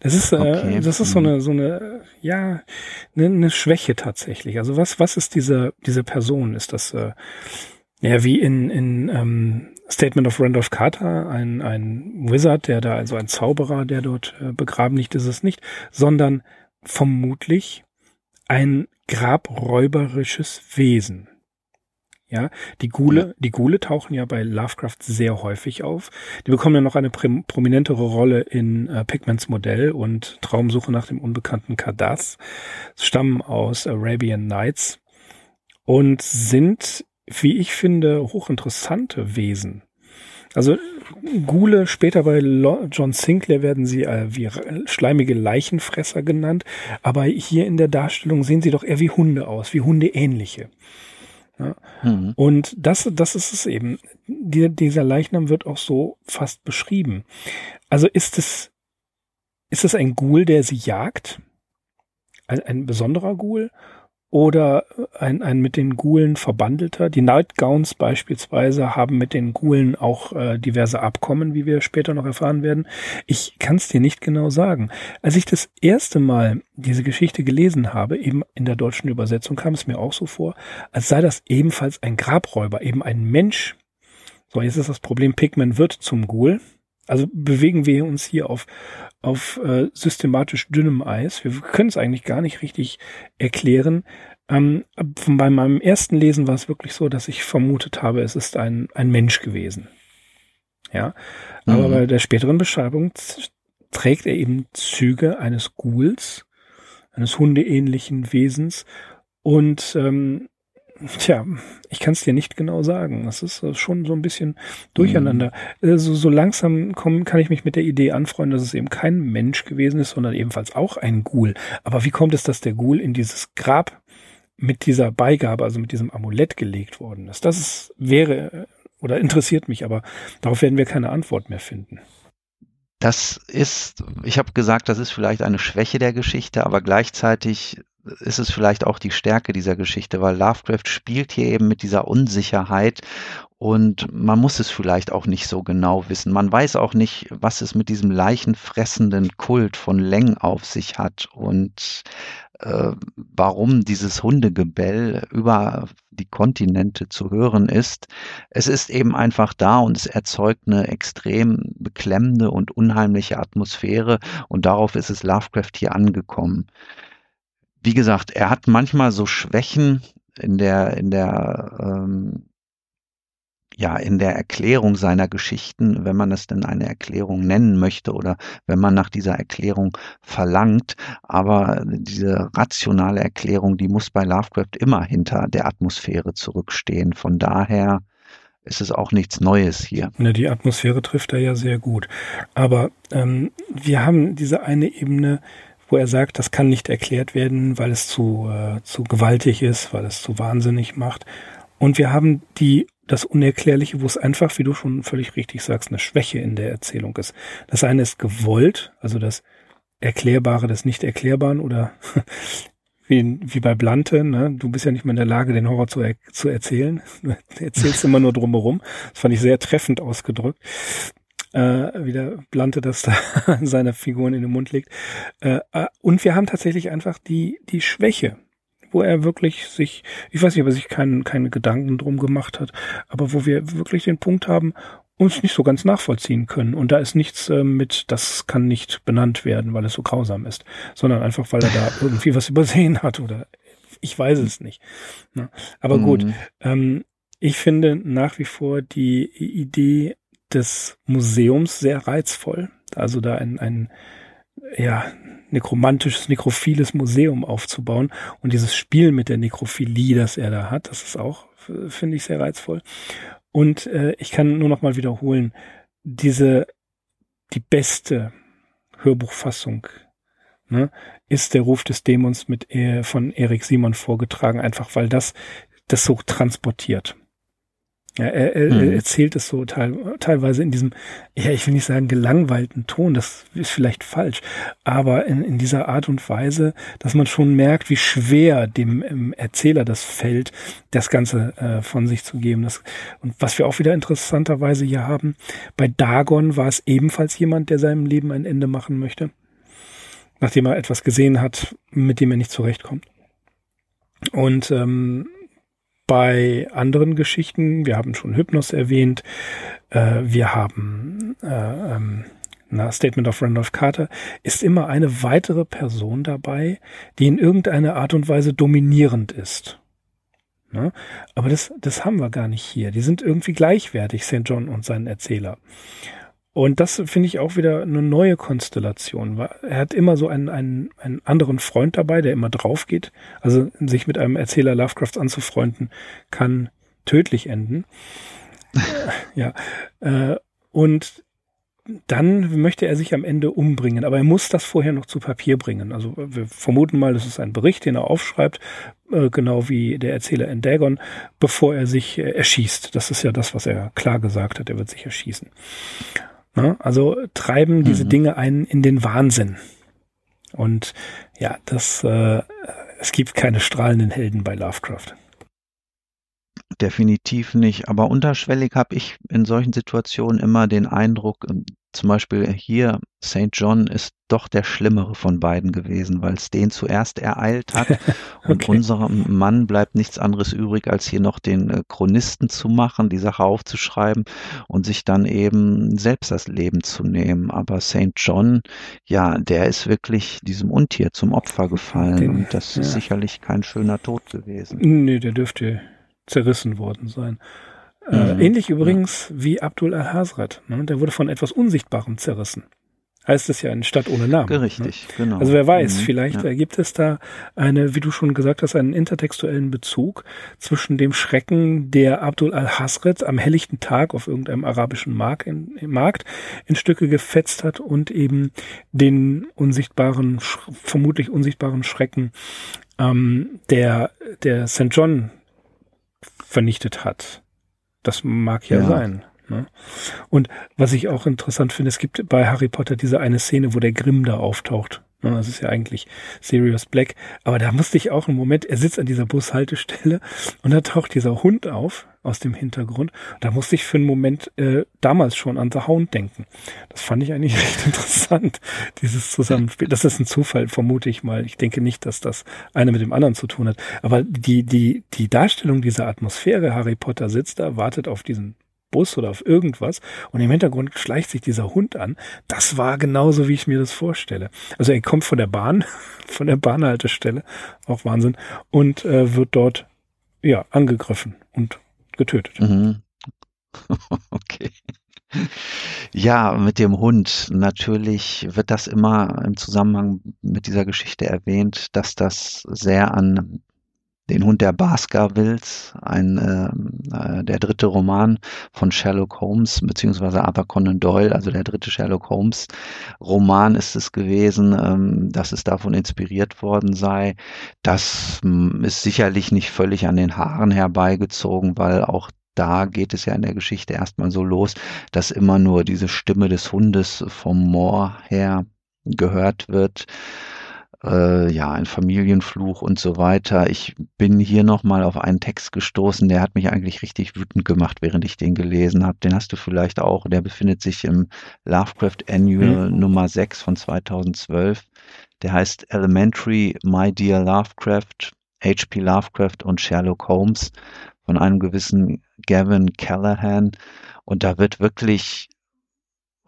Das ist, äh, okay. äh, das ist so mhm. eine, so eine, ja, eine, eine Schwäche tatsächlich. Also was, was ist diese, diese Person? Ist das, äh, ja, wie in, in ähm, Statement of Randolph Carter, ein, ein Wizard, der da, also ein Zauberer, der dort äh, begraben liegt, ist es nicht, sondern vermutlich ein grabräuberisches Wesen. Ja, die Gule, die Gule tauchen ja bei Lovecraft sehr häufig auf. Die bekommen ja noch eine prominentere Rolle in äh, Pigments Modell und Traumsuche nach dem unbekannten Kadath, stammen aus Arabian Nights und sind, wie ich finde, hochinteressante Wesen. Also Gule, später bei John Sinclair werden sie äh, wie schleimige Leichenfresser genannt, aber hier in der Darstellung sehen sie doch eher wie Hunde aus, wie Hundeähnliche. Ja. Mhm. Und das, das ist es eben. Die, dieser Leichnam wird auch so fast beschrieben. Also ist es, ist es ein Ghoul, der sie jagt? Ein, ein besonderer Ghoul? Oder ein, ein mit den Gulen verbandelter. Die Nightgowns beispielsweise haben mit den Gulen auch äh, diverse Abkommen, wie wir später noch erfahren werden. Ich kann es dir nicht genau sagen. Als ich das erste Mal diese Geschichte gelesen habe, eben in der deutschen Übersetzung, kam es mir auch so vor, als sei das ebenfalls ein Grabräuber, eben ein Mensch. So, jetzt ist das Problem, Pigman wird zum Ghoul. Also bewegen wir uns hier auf, auf äh, systematisch dünnem Eis. Wir können es eigentlich gar nicht richtig erklären. Ähm, bei meinem ersten Lesen war es wirklich so, dass ich vermutet habe, es ist ein, ein Mensch gewesen. Ja, aber mhm. bei der späteren Beschreibung trägt er eben Züge eines Ghouls, eines hundeähnlichen Wesens und ähm, tja, ich kann es dir nicht genau sagen. Das ist äh, schon so ein bisschen durcheinander. Mhm. So, so langsam komm, kann ich mich mit der Idee anfreunden, dass es eben kein Mensch gewesen ist, sondern ebenfalls auch ein Ghoul. Aber wie kommt es, dass der Ghoul in dieses Grab mit dieser Beigabe, also mit diesem Amulett gelegt worden ist? Das ist, wäre oder interessiert mich, aber darauf werden wir keine Antwort mehr finden. Das ist, ich habe gesagt, das ist vielleicht eine Schwäche der Geschichte, aber gleichzeitig ist es vielleicht auch die Stärke dieser Geschichte, weil Lovecraft spielt hier eben mit dieser Unsicherheit und man muss es vielleicht auch nicht so genau wissen. Man weiß auch nicht, was es mit diesem leichenfressenden Kult von Leng auf sich hat und äh, warum dieses Hundegebell über die Kontinente zu hören ist. Es ist eben einfach da und es erzeugt eine extrem beklemmende und unheimliche Atmosphäre und darauf ist es Lovecraft hier angekommen wie gesagt, er hat manchmal so Schwächen in der, in der, ähm, ja, in der Erklärung seiner Geschichten, wenn man es denn eine Erklärung nennen möchte oder wenn man nach dieser Erklärung verlangt. Aber diese rationale Erklärung, die muss bei Lovecraft immer hinter der Atmosphäre zurückstehen. Von daher ist es auch nichts Neues hier. Ja, die Atmosphäre trifft er ja sehr gut. Aber ähm, wir haben diese eine Ebene, wo er sagt, das kann nicht erklärt werden, weil es zu, äh, zu gewaltig ist, weil es zu wahnsinnig macht. Und wir haben die, das Unerklärliche, wo es einfach, wie du schon völlig richtig sagst, eine Schwäche in der Erzählung ist. Das eine ist gewollt, also das Erklärbare des Nicht-Erklärbaren oder (laughs) wie, wie bei Blante, ne? du bist ja nicht mehr in der Lage, den Horror zu, er zu erzählen. (laughs) Du erzählst immer nur drumherum. Das fand ich sehr treffend ausgedrückt äh, wieder Blante das da (laughs) seiner Figuren in den Mund legt. Äh, äh, und wir haben tatsächlich einfach die, die Schwäche, wo er wirklich sich, ich weiß nicht, ob er sich keinen, keine Gedanken drum gemacht hat, aber wo wir wirklich den Punkt haben, uns nicht so ganz nachvollziehen können. Und da ist nichts äh, mit, das kann nicht benannt werden, weil es so grausam ist, sondern einfach, weil er da (laughs) irgendwie was übersehen hat oder ich weiß es nicht. Ne? Aber mhm. gut, ähm, ich finde nach wie vor die Idee des Museums sehr reizvoll. Also da ein, ein ja, nekromantisches, nekrophiles Museum aufzubauen und dieses Spiel mit der Nekrophilie, das er da hat, das ist auch, finde ich, sehr reizvoll. Und äh, ich kann nur noch mal wiederholen, diese, die beste Hörbuchfassung ne, ist der Ruf des Dämons mit äh, von Erik Simon vorgetragen, einfach weil das das so transportiert. Ja, er, er, mhm. erzählt es so teil, teilweise in diesem, ja, ich will nicht sagen gelangweilten Ton, das ist vielleicht falsch, aber in, in dieser Art und Weise, dass man schon merkt, wie schwer dem ähm, Erzähler das fällt, das Ganze äh, von sich zu geben. Das, und was wir auch wieder interessanterweise hier haben, bei Dagon war es ebenfalls jemand, der seinem Leben ein Ende machen möchte, nachdem er etwas gesehen hat, mit dem er nicht zurechtkommt. Und ähm, bei anderen Geschichten, wir haben schon Hypnos erwähnt, äh, wir haben äh, ähm, na, Statement of Randolph Carter, ist immer eine weitere Person dabei, die in irgendeiner Art und Weise dominierend ist. Ne? Aber das, das haben wir gar nicht hier. Die sind irgendwie gleichwertig, St. John und sein Erzähler. Und das finde ich auch wieder eine neue Konstellation. Er hat immer so einen, einen, einen anderen Freund dabei, der immer drauf geht. Also sich mit einem Erzähler Lovecrafts anzufreunden, kann tödlich enden. (laughs) ja. Äh, und dann möchte er sich am Ende umbringen, aber er muss das vorher noch zu Papier bringen. Also wir vermuten mal, das ist ein Bericht, den er aufschreibt, äh, genau wie der Erzähler in Dagon, bevor er sich äh, erschießt. Das ist ja das, was er klar gesagt hat, er wird sich erschießen. Ne? Also treiben diese mhm. Dinge einen in den Wahnsinn. Und ja, das, äh, es gibt keine strahlenden Helden bei Lovecraft. Definitiv nicht. Aber unterschwellig habe ich in solchen Situationen immer den Eindruck, ähm, zum Beispiel hier, St. John ist doch der schlimmere von beiden gewesen, weil es den zuerst ereilt hat. (laughs) Und okay. unserem Mann bleibt nichts anderes übrig, als hier noch den äh, Chronisten zu machen, die Sache aufzuschreiben und sich dann eben selbst das Leben zu nehmen. Aber St. John, ja, der ist wirklich diesem Untier zum Opfer gefallen. Den, und das ja. ist sicherlich kein schöner Tod gewesen. Nee, der dürfte zerrissen worden sein. Äh, mhm. ähnlich übrigens ja. wie Abdul al-Hazrat. Ne? Der wurde von etwas Unsichtbarem zerrissen. heißt es ja eine Stadt ohne Namen. Ne? Richtig, ne? genau. Also wer weiß, mhm, vielleicht ja. gibt es da eine, wie du schon gesagt hast, einen intertextuellen Bezug zwischen dem Schrecken, der Abdul al-Hasret am helllichten Tag auf irgendeinem arabischen Markt in, Markt in Stücke gefetzt hat und eben den unsichtbaren, vermutlich unsichtbaren Schrecken, ähm, der, der St. John vernichtet hat. Das mag ja, ja. sein. Ne? Und was ich auch interessant finde, es gibt bei Harry Potter diese eine Szene, wo der Grimm da auftaucht. Ne? Das ist ja eigentlich Sirius Black. Aber da musste ich auch einen Moment, er sitzt an dieser Bushaltestelle und da taucht dieser Hund auf aus dem Hintergrund. Da musste ich für einen Moment äh, damals schon an The Hound denken. Das fand ich eigentlich (laughs) recht interessant, dieses Zusammenspiel. Das ist ein Zufall, vermute ich mal. Ich denke nicht, dass das eine mit dem anderen zu tun hat. Aber die, die, die Darstellung dieser Atmosphäre, Harry Potter sitzt da, wartet auf diesen Bus oder auf irgendwas und im Hintergrund schleicht sich dieser Hund an. Das war genauso, wie ich mir das vorstelle. Also er kommt von der Bahn, (laughs) von der Bahnhaltestelle, auch Wahnsinn, und äh, wird dort ja angegriffen und getötet. Mhm. (laughs) Okay. Ja, mit dem Hund. Natürlich wird das immer im Zusammenhang mit dieser Geschichte erwähnt, dass das sehr an den Hund der Baskervilles, ein, äh, äh, der dritte Roman von Sherlock Holmes, beziehungsweise Arthur Conan Doyle, also der dritte Sherlock Holmes Roman ist es gewesen, ähm, dass es davon inspiriert worden sei. Das ähm, ist sicherlich nicht völlig an den Haaren herbeigezogen, weil auch da geht es ja in der Geschichte erstmal so los, dass immer nur diese Stimme des Hundes vom Moor her gehört wird äh, ja, ein Familienfluch und so weiter. Ich bin hier nochmal auf einen Text gestoßen, der hat mich eigentlich richtig wütend gemacht, während ich den gelesen habe. Den hast du vielleicht auch. Der befindet sich im Lovecraft Annual mhm. Nummer 6 von 2012. Der heißt Elementary, My Dear Lovecraft, H.P. Lovecraft und Sherlock Holmes von einem gewissen Gavin Callahan. Und da wird wirklich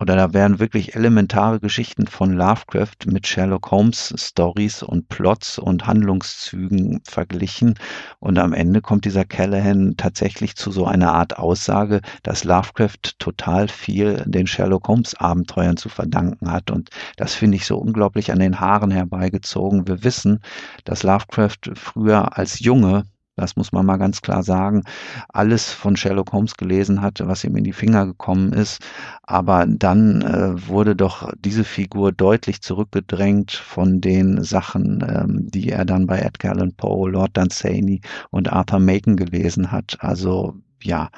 oder da werden wirklich elementare Geschichten von Lovecraft mit Sherlock Holmes Stories und Plots und Handlungszügen verglichen. Und am Ende kommt dieser Callahan tatsächlich zu so einer Art Aussage, dass Lovecraft total viel den Sherlock Holmes Abenteuern zu verdanken hat. Und das finde ich so unglaublich an den Haaren herbeigezogen. Wir wissen, dass Lovecraft früher als Junge das muss man mal ganz klar sagen, alles von Sherlock Holmes gelesen hat, was ihm in die Finger gekommen ist. Aber dann äh, wurde doch diese Figur deutlich zurückgedrängt von den Sachen, ähm, die er dann bei Edgar Allan Poe, Lord Dunsany und Arthur Macon gelesen hat. Also ja,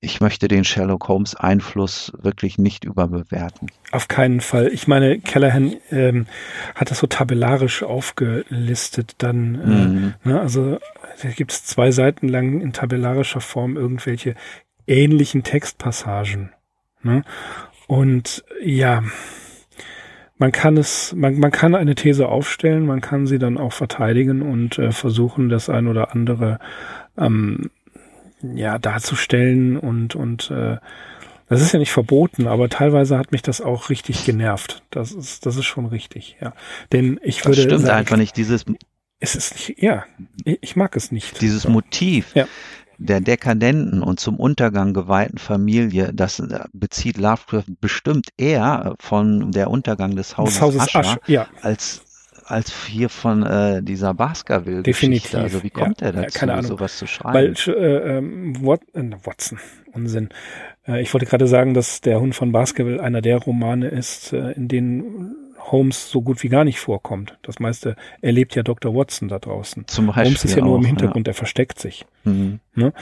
ich möchte den Sherlock Holmes Einfluss wirklich nicht überbewerten. Auf keinen Fall. Ich meine, Callahan ähm, hat das so tabellarisch aufgelistet dann. Äh, mhm. ne, also da gibt es zwei Seiten lang in tabellarischer Form irgendwelche ähnlichen Textpassagen. Ne? Und ja, man kann es, man, man kann eine These aufstellen, man kann sie dann auch verteidigen und äh, versuchen, das ein oder andere ähm, ja darzustellen und und äh, das ist ja nicht verboten, aber teilweise hat mich das auch richtig genervt. Das ist das ist schon richtig, ja. Denn ich würde das stimmt sagen, einfach nicht dieses es ist nicht, ja, ich mag es nicht. Dieses Motiv ja. der dekadenten und zum Untergang geweihten Familie, das äh, bezieht Lovecraft bestimmt eher von der Untergang des Hauses, des Hauses Ascher, Asch, ja. als als hier von äh, dieser Baskerville Definitiv. Also wie kommt ja. er dazu, keine Ahnung. sowas zu schreiben? Weil äh, ähm, Wat äh, Watson, Unsinn. Äh, ich wollte gerade sagen, dass der Hund von Baskerville einer der Romane ist, äh, in denen Holmes so gut wie gar nicht vorkommt. Das meiste erlebt ja Dr. Watson da draußen. Zum Beispiel Holmes ist ja nur im Hintergrund, ja. er versteckt sich. Mhm. Ne?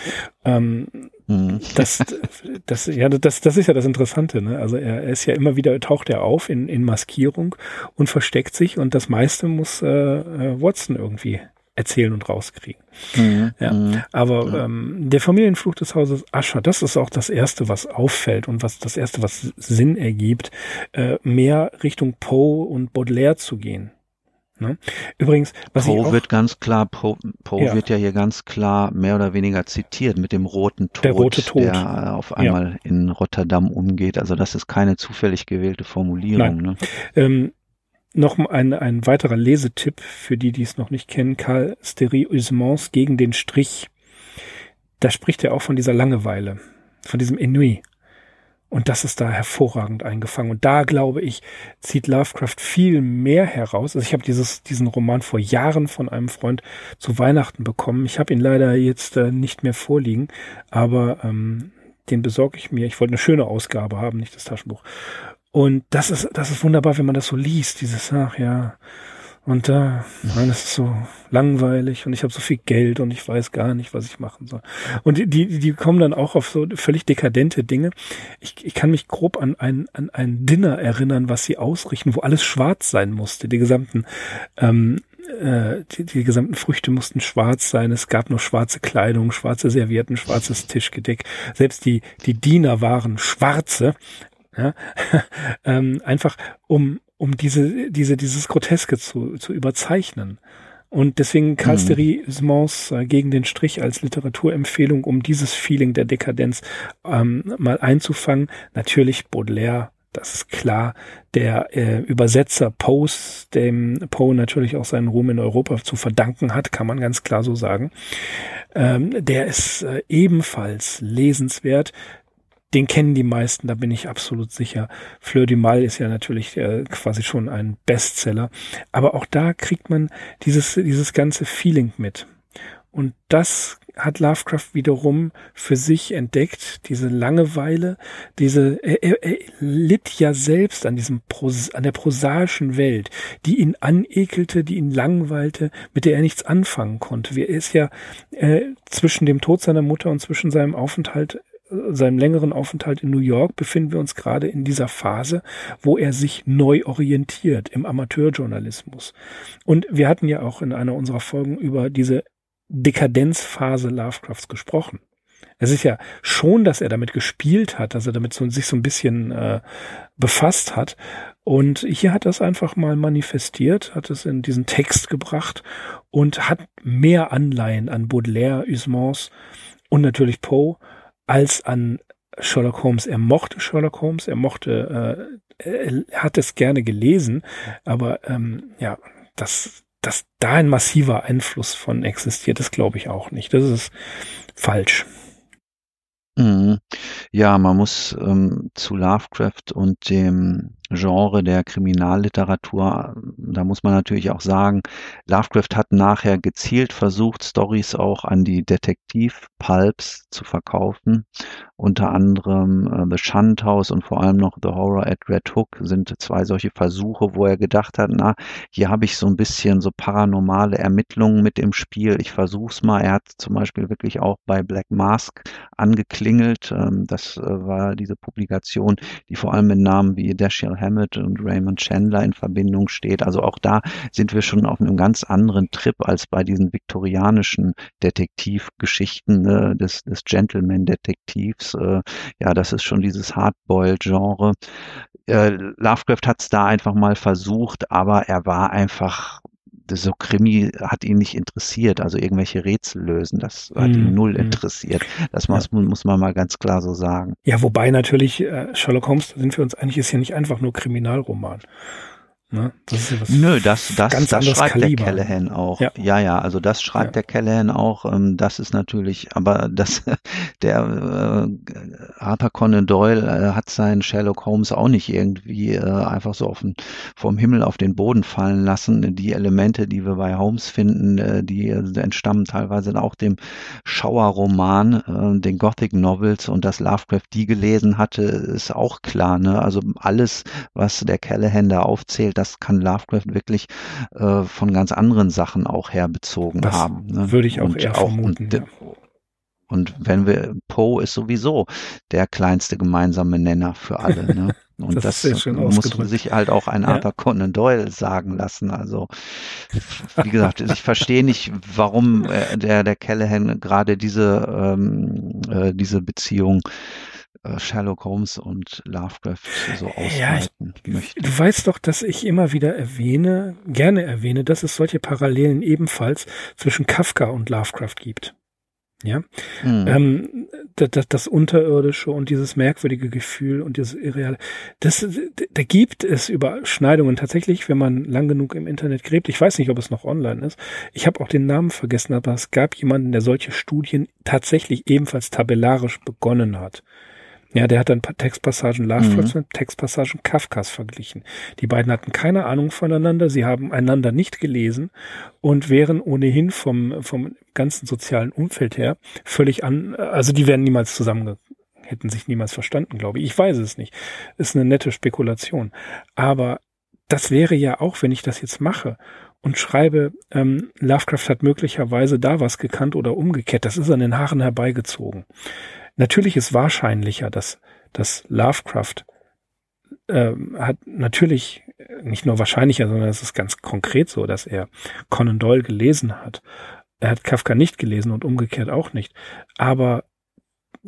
Ähm, mhm. Das, das, ja, das, das ist ja das Interessante. Ne? Also er, er, ist ja immer wieder, taucht er auf in, in Maskierung und versteckt sich und das meiste muss äh, äh Watson irgendwie erzählen und rauskriegen. Mhm. Ja. Mhm. Aber mhm. Ähm, der Familienfluch des Hauses Ascher, das ist auch das Erste, was auffällt und was das Erste, was Sinn ergibt, äh, mehr Richtung Poe und Baudelaire zu gehen. Ne? Übrigens, was Poe wird ganz klar, Poe, Poe ja. wird ja hier ganz klar mehr oder weniger zitiert mit dem roten Tod, der, rote Tod. der auf einmal ja. in Rotterdam umgeht. Also das ist keine zufällig gewählte Formulierung. Ne? Ähm, noch ein, ein weiterer Lesetipp für die, die es noch nicht kennen. Karl Steriusmans gegen den Strich. Da spricht er auch von dieser Langeweile, von diesem Ennui. Und das ist da hervorragend eingefangen. Und da glaube ich, zieht Lovecraft viel mehr heraus. Also ich habe dieses, diesen Roman vor Jahren von einem Freund zu Weihnachten bekommen. Ich habe ihn leider jetzt äh, nicht mehr vorliegen, aber ähm, den besorge ich mir. Ich wollte eine schöne Ausgabe haben, nicht das Taschenbuch. Und das ist, das ist wunderbar, wenn man das so liest, dieses, ach ja, und da, nein, das ist so langweilig und ich habe so viel Geld und ich weiß gar nicht, was ich machen soll. Und die, die, die kommen dann auch auf so völlig dekadente Dinge. Ich, ich kann mich grob an ein, an ein Dinner erinnern, was sie ausrichten, wo alles schwarz sein musste. Die gesamten, ähm, äh, die, die gesamten Früchte mussten schwarz sein. Es gab nur schwarze Kleidung, schwarze Servietten, schwarzes Tischgedeck. Selbst die, die Diener waren schwarze. Ja, (laughs) ähm, einfach um um diese, diese, dieses Groteske zu, zu überzeichnen. Und deswegen Karl mhm. äh, gegen den Strich als Literaturempfehlung, um dieses Feeling der Dekadenz ähm, mal einzufangen. Natürlich Baudelaire, das ist klar. Der äh, Übersetzer Poes, dem Poe natürlich auch seinen Ruhm in Europa zu verdanken hat, kann man ganz klar so sagen. Ähm, der ist äh, ebenfalls lesenswert den kennen die meisten, da bin ich absolut sicher. Fleur du Mal ist ja natürlich äh, quasi schon ein Bestseller. Aber auch da kriegt man dieses, dieses ganze Feeling mit. Und das hat Lovecraft wiederum für sich entdeckt, diese Langeweile, diese, er, er, litt ja selbst an diesem, an der prosaischen Welt, die ihn anekelte, die ihn langweilte, mit der er nichts anfangen konnte. Er ist ja äh, zwischen dem Tod seiner Mutter und zwischen seinem Aufenthalt seinem längeren Aufenthalt in New York befinden wir uns gerade in dieser Phase, wo er sich neu orientiert im Amateurjournalismus. Und wir hatten ja auch in einer unserer Folgen über diese Dekadenzphase Lovecrafts gesprochen. Es ist ja schon, dass er damit gespielt hat, dass er damit so, sich so ein bisschen äh, befasst hat. Und hier hat er es einfach mal manifestiert, hat es in diesen Text gebracht und hat mehr Anleihen an Baudelaire, Usmans und natürlich Poe als an Sherlock Holmes. Er mochte Sherlock Holmes, er mochte, äh, er hat es gerne gelesen, aber ähm, ja, dass, dass da ein massiver Einfluss von existiert, das glaube ich auch nicht. Das ist falsch. Mhm. Ja, man muss ähm, zu Lovecraft und dem Genre der Kriminalliteratur, da muss man natürlich auch sagen, Lovecraft hat nachher gezielt versucht, Stories auch an die Detektiv-Pulps zu verkaufen. Unter anderem äh, The Shunt House und vor allem noch The Horror at Red Hook sind zwei solche Versuche, wo er gedacht hat, na, hier habe ich so ein bisschen so paranormale Ermittlungen mit im Spiel. Ich versuch's mal. Er hat zum Beispiel wirklich auch bei Black Mask angeklingelt. Ähm, das äh, war diese Publikation, die vor allem mit Namen wie Dashiell Hammett und Raymond Chandler in Verbindung steht. Also auch da sind wir schon auf einem ganz anderen Trip als bei diesen viktorianischen Detektivgeschichten ne, des, des Gentleman-Detektivs. Äh, ja, das ist schon dieses Hardboiled-Genre. Äh, Lovecraft hat es da einfach mal versucht, aber er war einfach so Krimi hat ihn nicht interessiert, also irgendwelche Rätsel lösen, das hat ihn mhm, null mm. interessiert. Das muss, ja. muss, man mal ganz klar so sagen. Ja, wobei natürlich äh, Sherlock Holmes, sind wir uns eigentlich, ist ja nicht einfach nur Kriminalroman. Ne? Das ja Nö, das, das, ganz das schreibt Kaliber. der Callahan auch. Ja. ja, ja, also das schreibt ja. der Callahan auch. Ähm, das ist natürlich, aber das, (laughs) der äh, Arthur Conan Doyle äh, hat seinen Sherlock Holmes auch nicht irgendwie äh, einfach so auf den, vom Himmel auf den Boden fallen lassen. Die Elemente, die wir bei Holmes finden, äh, die entstammen teilweise auch dem Schauerroman, äh, den Gothic Novels und dass Lovecraft die gelesen hatte, ist auch klar. Ne? Also alles, was der Callahan da aufzählt, das kann Lovecraft wirklich äh, von ganz anderen Sachen auch herbezogen das haben. Ne? Würde ich auch und eher auch, vermuten. Und, ja. und wenn wir, Poe ist sowieso der kleinste gemeinsame Nenner für alle. Ne? (laughs) Und das, das muss sich halt auch ein Arthur Conan Doyle sagen lassen. Also, wie gesagt, ich verstehe nicht, warum äh, der, der Callahan gerade diese, ähm, äh, diese Beziehung Sherlock Holmes und Lovecraft so ausweiten ja, möchte. Du weißt doch, dass ich immer wieder erwähne, gerne erwähne, dass es solche Parallelen ebenfalls zwischen Kafka und Lovecraft gibt. Ja, mhm. ähm, das, das Unterirdische und dieses merkwürdige Gefühl und dieses Irreale, das, da gibt es Überschneidungen tatsächlich, wenn man lang genug im Internet gräbt. Ich weiß nicht, ob es noch online ist. Ich habe auch den Namen vergessen, aber es gab jemanden, der solche Studien tatsächlich ebenfalls tabellarisch begonnen hat. Ja, der hat dann Textpassagen Lovecrafts mhm. mit Textpassagen Kafkas verglichen. Die beiden hatten keine Ahnung voneinander, sie haben einander nicht gelesen und wären ohnehin vom, vom ganzen sozialen Umfeld her völlig an, also die wären niemals zusammen hätten sich niemals verstanden, glaube ich. Ich weiß es nicht. Ist eine nette Spekulation. Aber das wäre ja auch, wenn ich das jetzt mache und schreibe, ähm, Lovecraft hat möglicherweise da was gekannt oder umgekehrt. Das ist an den Haaren herbeigezogen. Natürlich ist wahrscheinlicher, dass, dass Lovecraft äh, hat natürlich nicht nur wahrscheinlicher, sondern es ist ganz konkret so, dass er Conan Doyle gelesen hat. Er hat Kafka nicht gelesen und umgekehrt auch nicht. Aber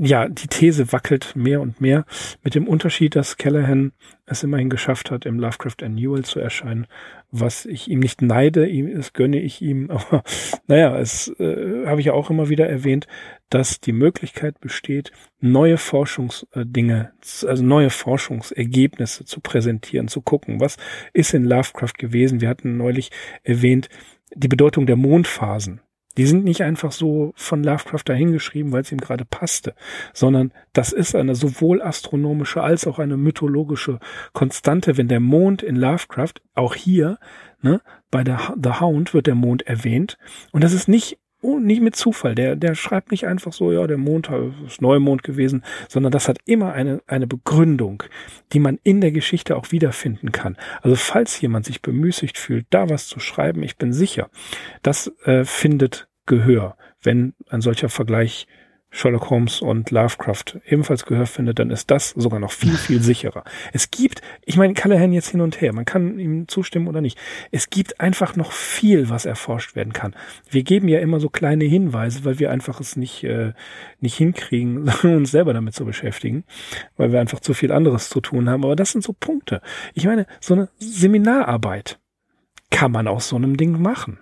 ja, die These wackelt mehr und mehr mit dem Unterschied, dass Callahan es immerhin geschafft hat, im Lovecraft Annual zu erscheinen, was ich ihm nicht neide, ihm es gönne ich ihm, (laughs) aber naja, es äh, habe ich ja auch immer wieder erwähnt, dass die Möglichkeit besteht, neue Forschungsdinge, also neue Forschungsergebnisse zu präsentieren, zu gucken, was ist in Lovecraft gewesen. Wir hatten neulich erwähnt, die Bedeutung der Mondphasen die sind nicht einfach so von Lovecraft dahingeschrieben, weil es ihm gerade passte, sondern das ist eine sowohl astronomische als auch eine mythologische Konstante. Wenn der Mond in Lovecraft, auch hier, ne, bei der The Hound wird der Mond erwähnt. Und das ist nicht Oh, nicht mit Zufall. Der, der schreibt nicht einfach so, ja, der Mond ist Neumond gewesen, sondern das hat immer eine, eine Begründung, die man in der Geschichte auch wiederfinden kann. Also falls jemand sich bemüßigt fühlt, da was zu schreiben, ich bin sicher, das äh, findet Gehör. Wenn ein solcher Vergleich Sherlock Holmes und Lovecraft ebenfalls Gehör findet, dann ist das sogar noch viel, viel (laughs) sicherer. Es gibt, ich meine, Callahan jetzt hin und her, man kann ihm zustimmen oder nicht. Es gibt einfach noch viel, was erforscht werden kann. Wir geben ja immer so kleine Hinweise, weil wir einfach es nicht, äh, nicht hinkriegen, (laughs) uns selber damit zu beschäftigen, weil wir einfach zu viel anderes zu tun haben. Aber das sind so Punkte. Ich meine, so eine Seminararbeit kann man aus so einem Ding machen.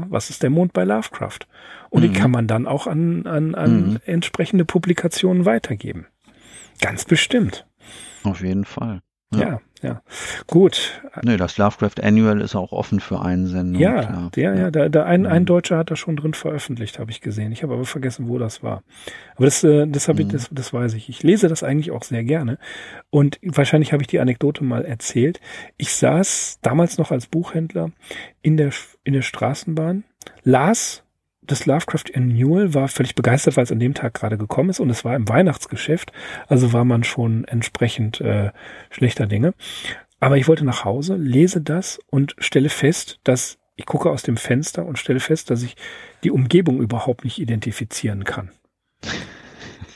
Ne? Was ist der Mond bei Lovecraft? Und mhm. die kann man dann auch an, an, an mhm. entsprechende Publikationen weitergeben. Ganz bestimmt. Auf jeden Fall. Ja, ja. ja. Gut. Nee, das Lovecraft Annual ist auch offen für Einsendung. Ja, klar. der, ja, da, da ein, mhm. ein Deutscher hat das schon drin veröffentlicht, habe ich gesehen. Ich habe aber vergessen, wo das war. Aber das, äh, das, hab ich, mhm. das, das weiß ich. Ich lese das eigentlich auch sehr gerne. Und wahrscheinlich habe ich die Anekdote mal erzählt. Ich saß damals noch als Buchhändler in der, in der Straßenbahn, las das Lovecraft Annual war völlig begeistert, weil es an dem Tag gerade gekommen ist und es war im Weihnachtsgeschäft, also war man schon entsprechend äh, schlechter Dinge. Aber ich wollte nach Hause, lese das und stelle fest, dass ich gucke aus dem Fenster und stelle fest, dass ich die Umgebung überhaupt nicht identifizieren kann.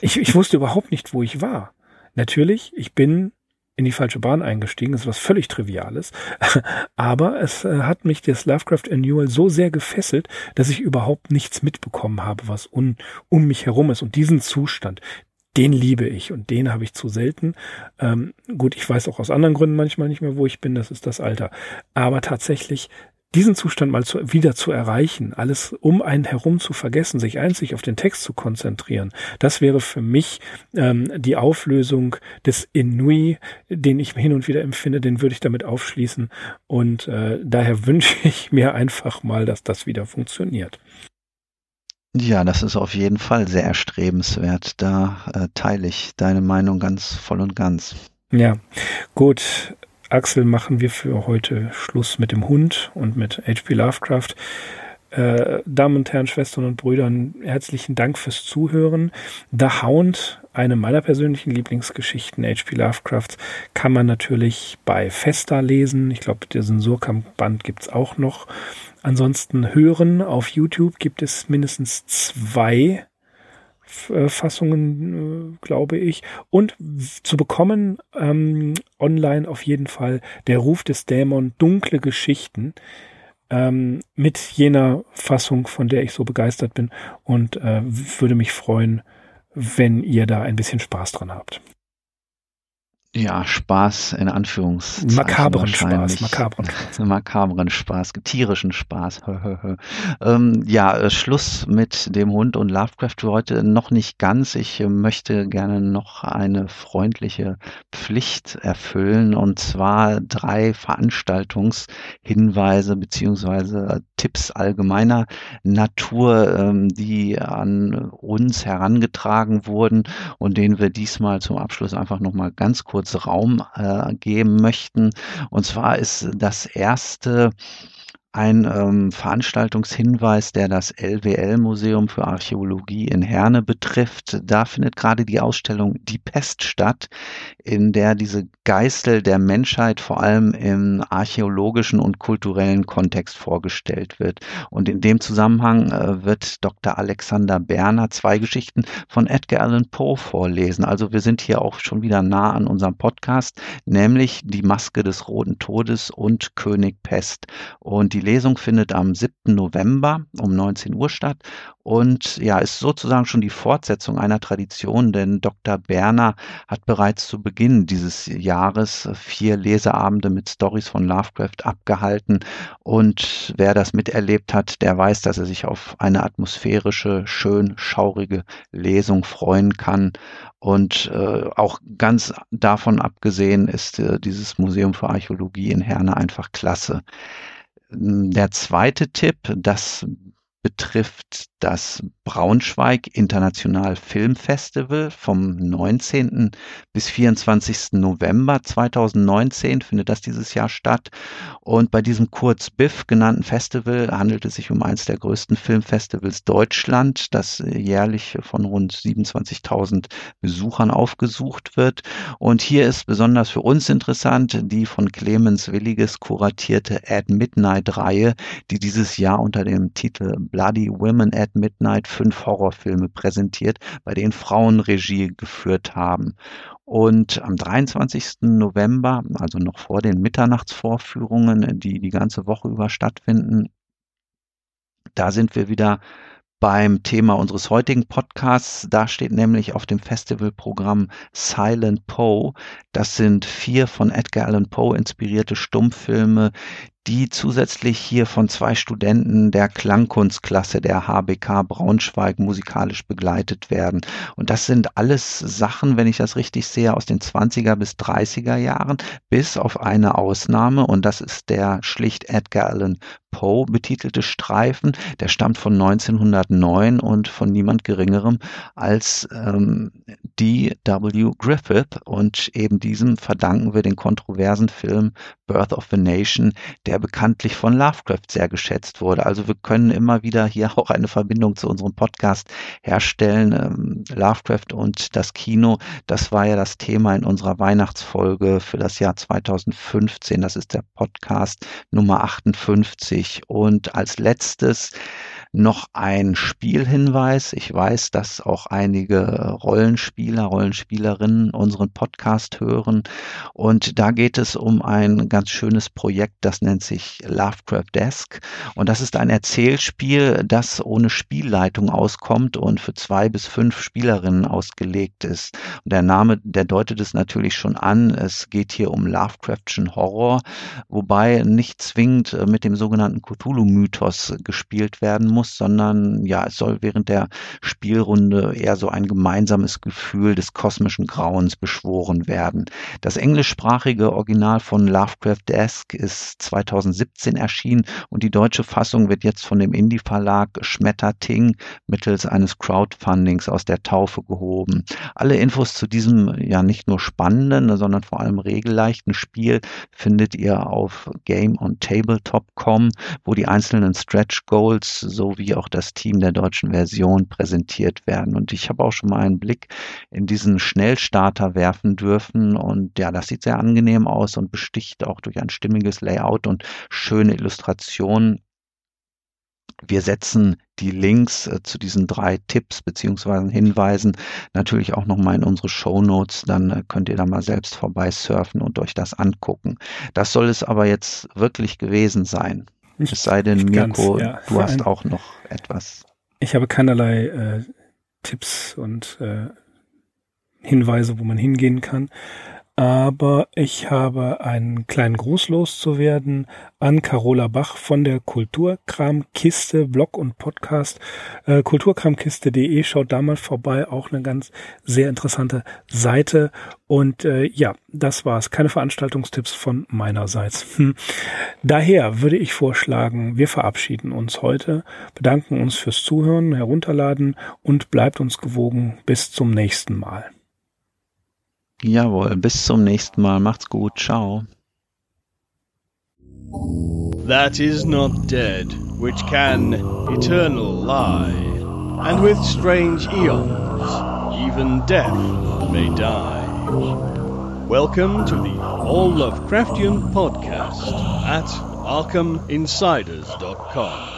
Ich, ich wusste überhaupt nicht, wo ich war. Natürlich, ich bin in die falsche Bahn eingestiegen. Das ist was völlig Triviales. (laughs) Aber es äh, hat mich das Lovecraft Annual so sehr gefesselt, dass ich überhaupt nichts mitbekommen habe, was un, um mich herum ist. Und diesen Zustand, den liebe ich und den habe ich zu selten. Ähm, gut, ich weiß auch aus anderen Gründen manchmal nicht mehr, wo ich bin, das ist das Alter. Aber tatsächlich diesen Zustand mal zu, wieder zu erreichen, alles um einen herum zu vergessen, sich einzig auf den Text zu konzentrieren, das wäre für mich ähm, die Auflösung des Inui, den ich hin und wieder empfinde, den würde ich damit aufschließen. Und äh, daher wünsche (laughs) ich mir einfach mal, dass das wieder funktioniert. Ja, das ist auf jeden Fall sehr erstrebenswert. Da äh, teile ich deine Meinung ganz voll und ganz. Ja, gut. Axel, machen wir für heute Schluss mit dem Hund und mit H.P. Lovecraft. Äh, Damen und Herren, Schwestern und Brüdern, herzlichen Dank fürs Zuhören. The Hound, eine meiner persönlichen Lieblingsgeschichten H.P. Lovecrafts, kann man natürlich bei Festa lesen. Ich glaube, diesen Surkamp-Band gibt's auch noch. Ansonsten hören auf YouTube gibt es mindestens zwei Fassungen, äh, glaube ich. Und zu bekommen ähm, online auf jeden Fall der Ruf des Dämon, dunkle Geschichten ähm, mit jener Fassung, von der ich so begeistert bin und äh, würde mich freuen, wenn ihr da ein bisschen Spaß dran habt. Ja, Spaß in Anführungszeichen. Makabren Spaß, makabren Spaß. (laughs) makabren Spaß, tierischen Spaß. (laughs) ähm, ja, äh, Schluss mit dem Hund und Lovecraft für heute noch nicht ganz. Ich äh, möchte gerne noch eine freundliche Pflicht erfüllen und zwar drei Veranstaltungshinweise beziehungsweise Tipps allgemeiner Natur, ähm, die an uns herangetragen wurden und denen wir diesmal zum Abschluss einfach nochmal ganz kurz kurz Raum äh, geben möchten. Und zwar ist das erste ein ähm, Veranstaltungshinweis, der das LWL-Museum für Archäologie in Herne betrifft. Da findet gerade die Ausstellung Die Pest statt, in der diese Geißel der Menschheit vor allem im archäologischen und kulturellen Kontext vorgestellt wird. Und in dem Zusammenhang äh, wird Dr. Alexander Berner zwei Geschichten von Edgar Allan Poe vorlesen. Also wir sind hier auch schon wieder nah an unserem Podcast, nämlich Die Maske des Roten Todes und König Pest. Und die Lesung findet am 7. November um 19 Uhr statt und ja, ist sozusagen schon die Fortsetzung einer Tradition, denn Dr. Berner hat bereits zu Beginn dieses Jahres vier Leseabende mit Stories von Lovecraft abgehalten und wer das miterlebt hat, der weiß, dass er sich auf eine atmosphärische, schön schaurige Lesung freuen kann und äh, auch ganz davon abgesehen ist äh, dieses Museum für Archäologie in Herne einfach klasse. Der zweite Tipp, das betrifft das Braunschweig International Film Festival vom 19. bis 24. November 2019 findet das dieses Jahr statt. Und bei diesem kurz BIF genannten Festival handelt es sich um eines der größten Filmfestivals Deutschland, das jährlich von rund 27.000 Besuchern aufgesucht wird. Und hier ist besonders für uns interessant die von Clemens Williges kuratierte At Midnight Reihe, die dieses Jahr unter dem Titel Bloody Women at Midnight fünf Horrorfilme präsentiert, bei denen Frauen Regie geführt haben. Und am 23. November, also noch vor den Mitternachtsvorführungen, die die ganze Woche über stattfinden, da sind wir wieder beim Thema unseres heutigen Podcasts. Da steht nämlich auf dem Festivalprogramm Silent Poe. Das sind vier von Edgar Allan Poe inspirierte Stummfilme, die zusätzlich hier von zwei Studenten der Klangkunstklasse der HBK Braunschweig musikalisch begleitet werden. Und das sind alles Sachen, wenn ich das richtig sehe, aus den 20er bis 30er Jahren, bis auf eine Ausnahme. Und das ist der schlicht Edgar Allan Poe betitelte Streifen. Der stammt von 1909 und von niemand Geringerem als ähm, D.W. Griffith. Und eben diesem verdanken wir den kontroversen Film Birth of a Nation, der bekanntlich von Lovecraft sehr geschätzt wurde. Also wir können immer wieder hier (laughs) auch eine Verbindung zu unserem Podcast herstellen. Ähm, Lovecraft und das Kino, das war ja das Thema in unserer Weihnachtsfolge für das Jahr 2015. Das ist der Podcast Nummer 58. Und als letztes noch ein Spielhinweis. Ich weiß, dass auch einige Rollenspieler, Rollenspielerinnen unseren Podcast hören. Und da geht es um ein ganz schönes Projekt, das nennt sich Lovecraft Desk. Und das ist ein Erzählspiel, das ohne Spielleitung auskommt und für zwei bis fünf Spielerinnen ausgelegt ist. Und der Name, der deutet es natürlich schon an. Es geht hier um Lovecraftschen Horror, wobei nicht zwingend mit dem sogenannten Cthulhu-Mythos gespielt werden muss muss, sondern ja, es soll während der Spielrunde eher so ein gemeinsames Gefühl des kosmischen Grauens beschworen werden. Das englischsprachige Original von Lovecraft Desk ist 2017 erschienen und die deutsche Fassung wird jetzt von dem Indie-Verlag Schmetterting mittels eines Crowdfundings aus der Taufe gehoben. Alle Infos zu diesem ja nicht nur spannenden, sondern vor allem regelleichten Spiel findet ihr auf gameontabletop.com, wo die einzelnen Stretch Goals so wie auch das Team der deutschen Version präsentiert werden. Und ich habe auch schon mal einen Blick in diesen Schnellstarter werfen dürfen. Und ja, das sieht sehr angenehm aus und besticht auch durch ein stimmiges Layout und schöne Illustrationen. Wir setzen die Links äh, zu diesen drei Tipps beziehungsweise Hinweisen natürlich auch nochmal in unsere Show Notes. Dann äh, könnt ihr da mal selbst vorbei surfen und euch das angucken. Das soll es aber jetzt wirklich gewesen sein. Nicht, es sei denn, Mirko, ganz, ja. du hast ein, auch noch etwas. Ich habe keinerlei äh, Tipps und äh, Hinweise, wo man hingehen kann. Aber ich habe einen kleinen Gruß loszuwerden an Carola Bach von der Kulturkramkiste Blog und Podcast äh, kulturkramkiste.de schaut da mal vorbei, auch eine ganz sehr interessante Seite und äh, ja, das war's, keine Veranstaltungstipps von meinerseits. Hm. Daher würde ich vorschlagen, wir verabschieden uns heute, bedanken uns fürs Zuhören, herunterladen und bleibt uns gewogen bis zum nächsten Mal. Jawohl, bis zum nächsten Mal. Macht's gut. Ciao. That is not dead, which can eternal lie, and with strange eons, even death may die. Welcome to the All Lovecraftian Podcast at ArkhamInsiders.com.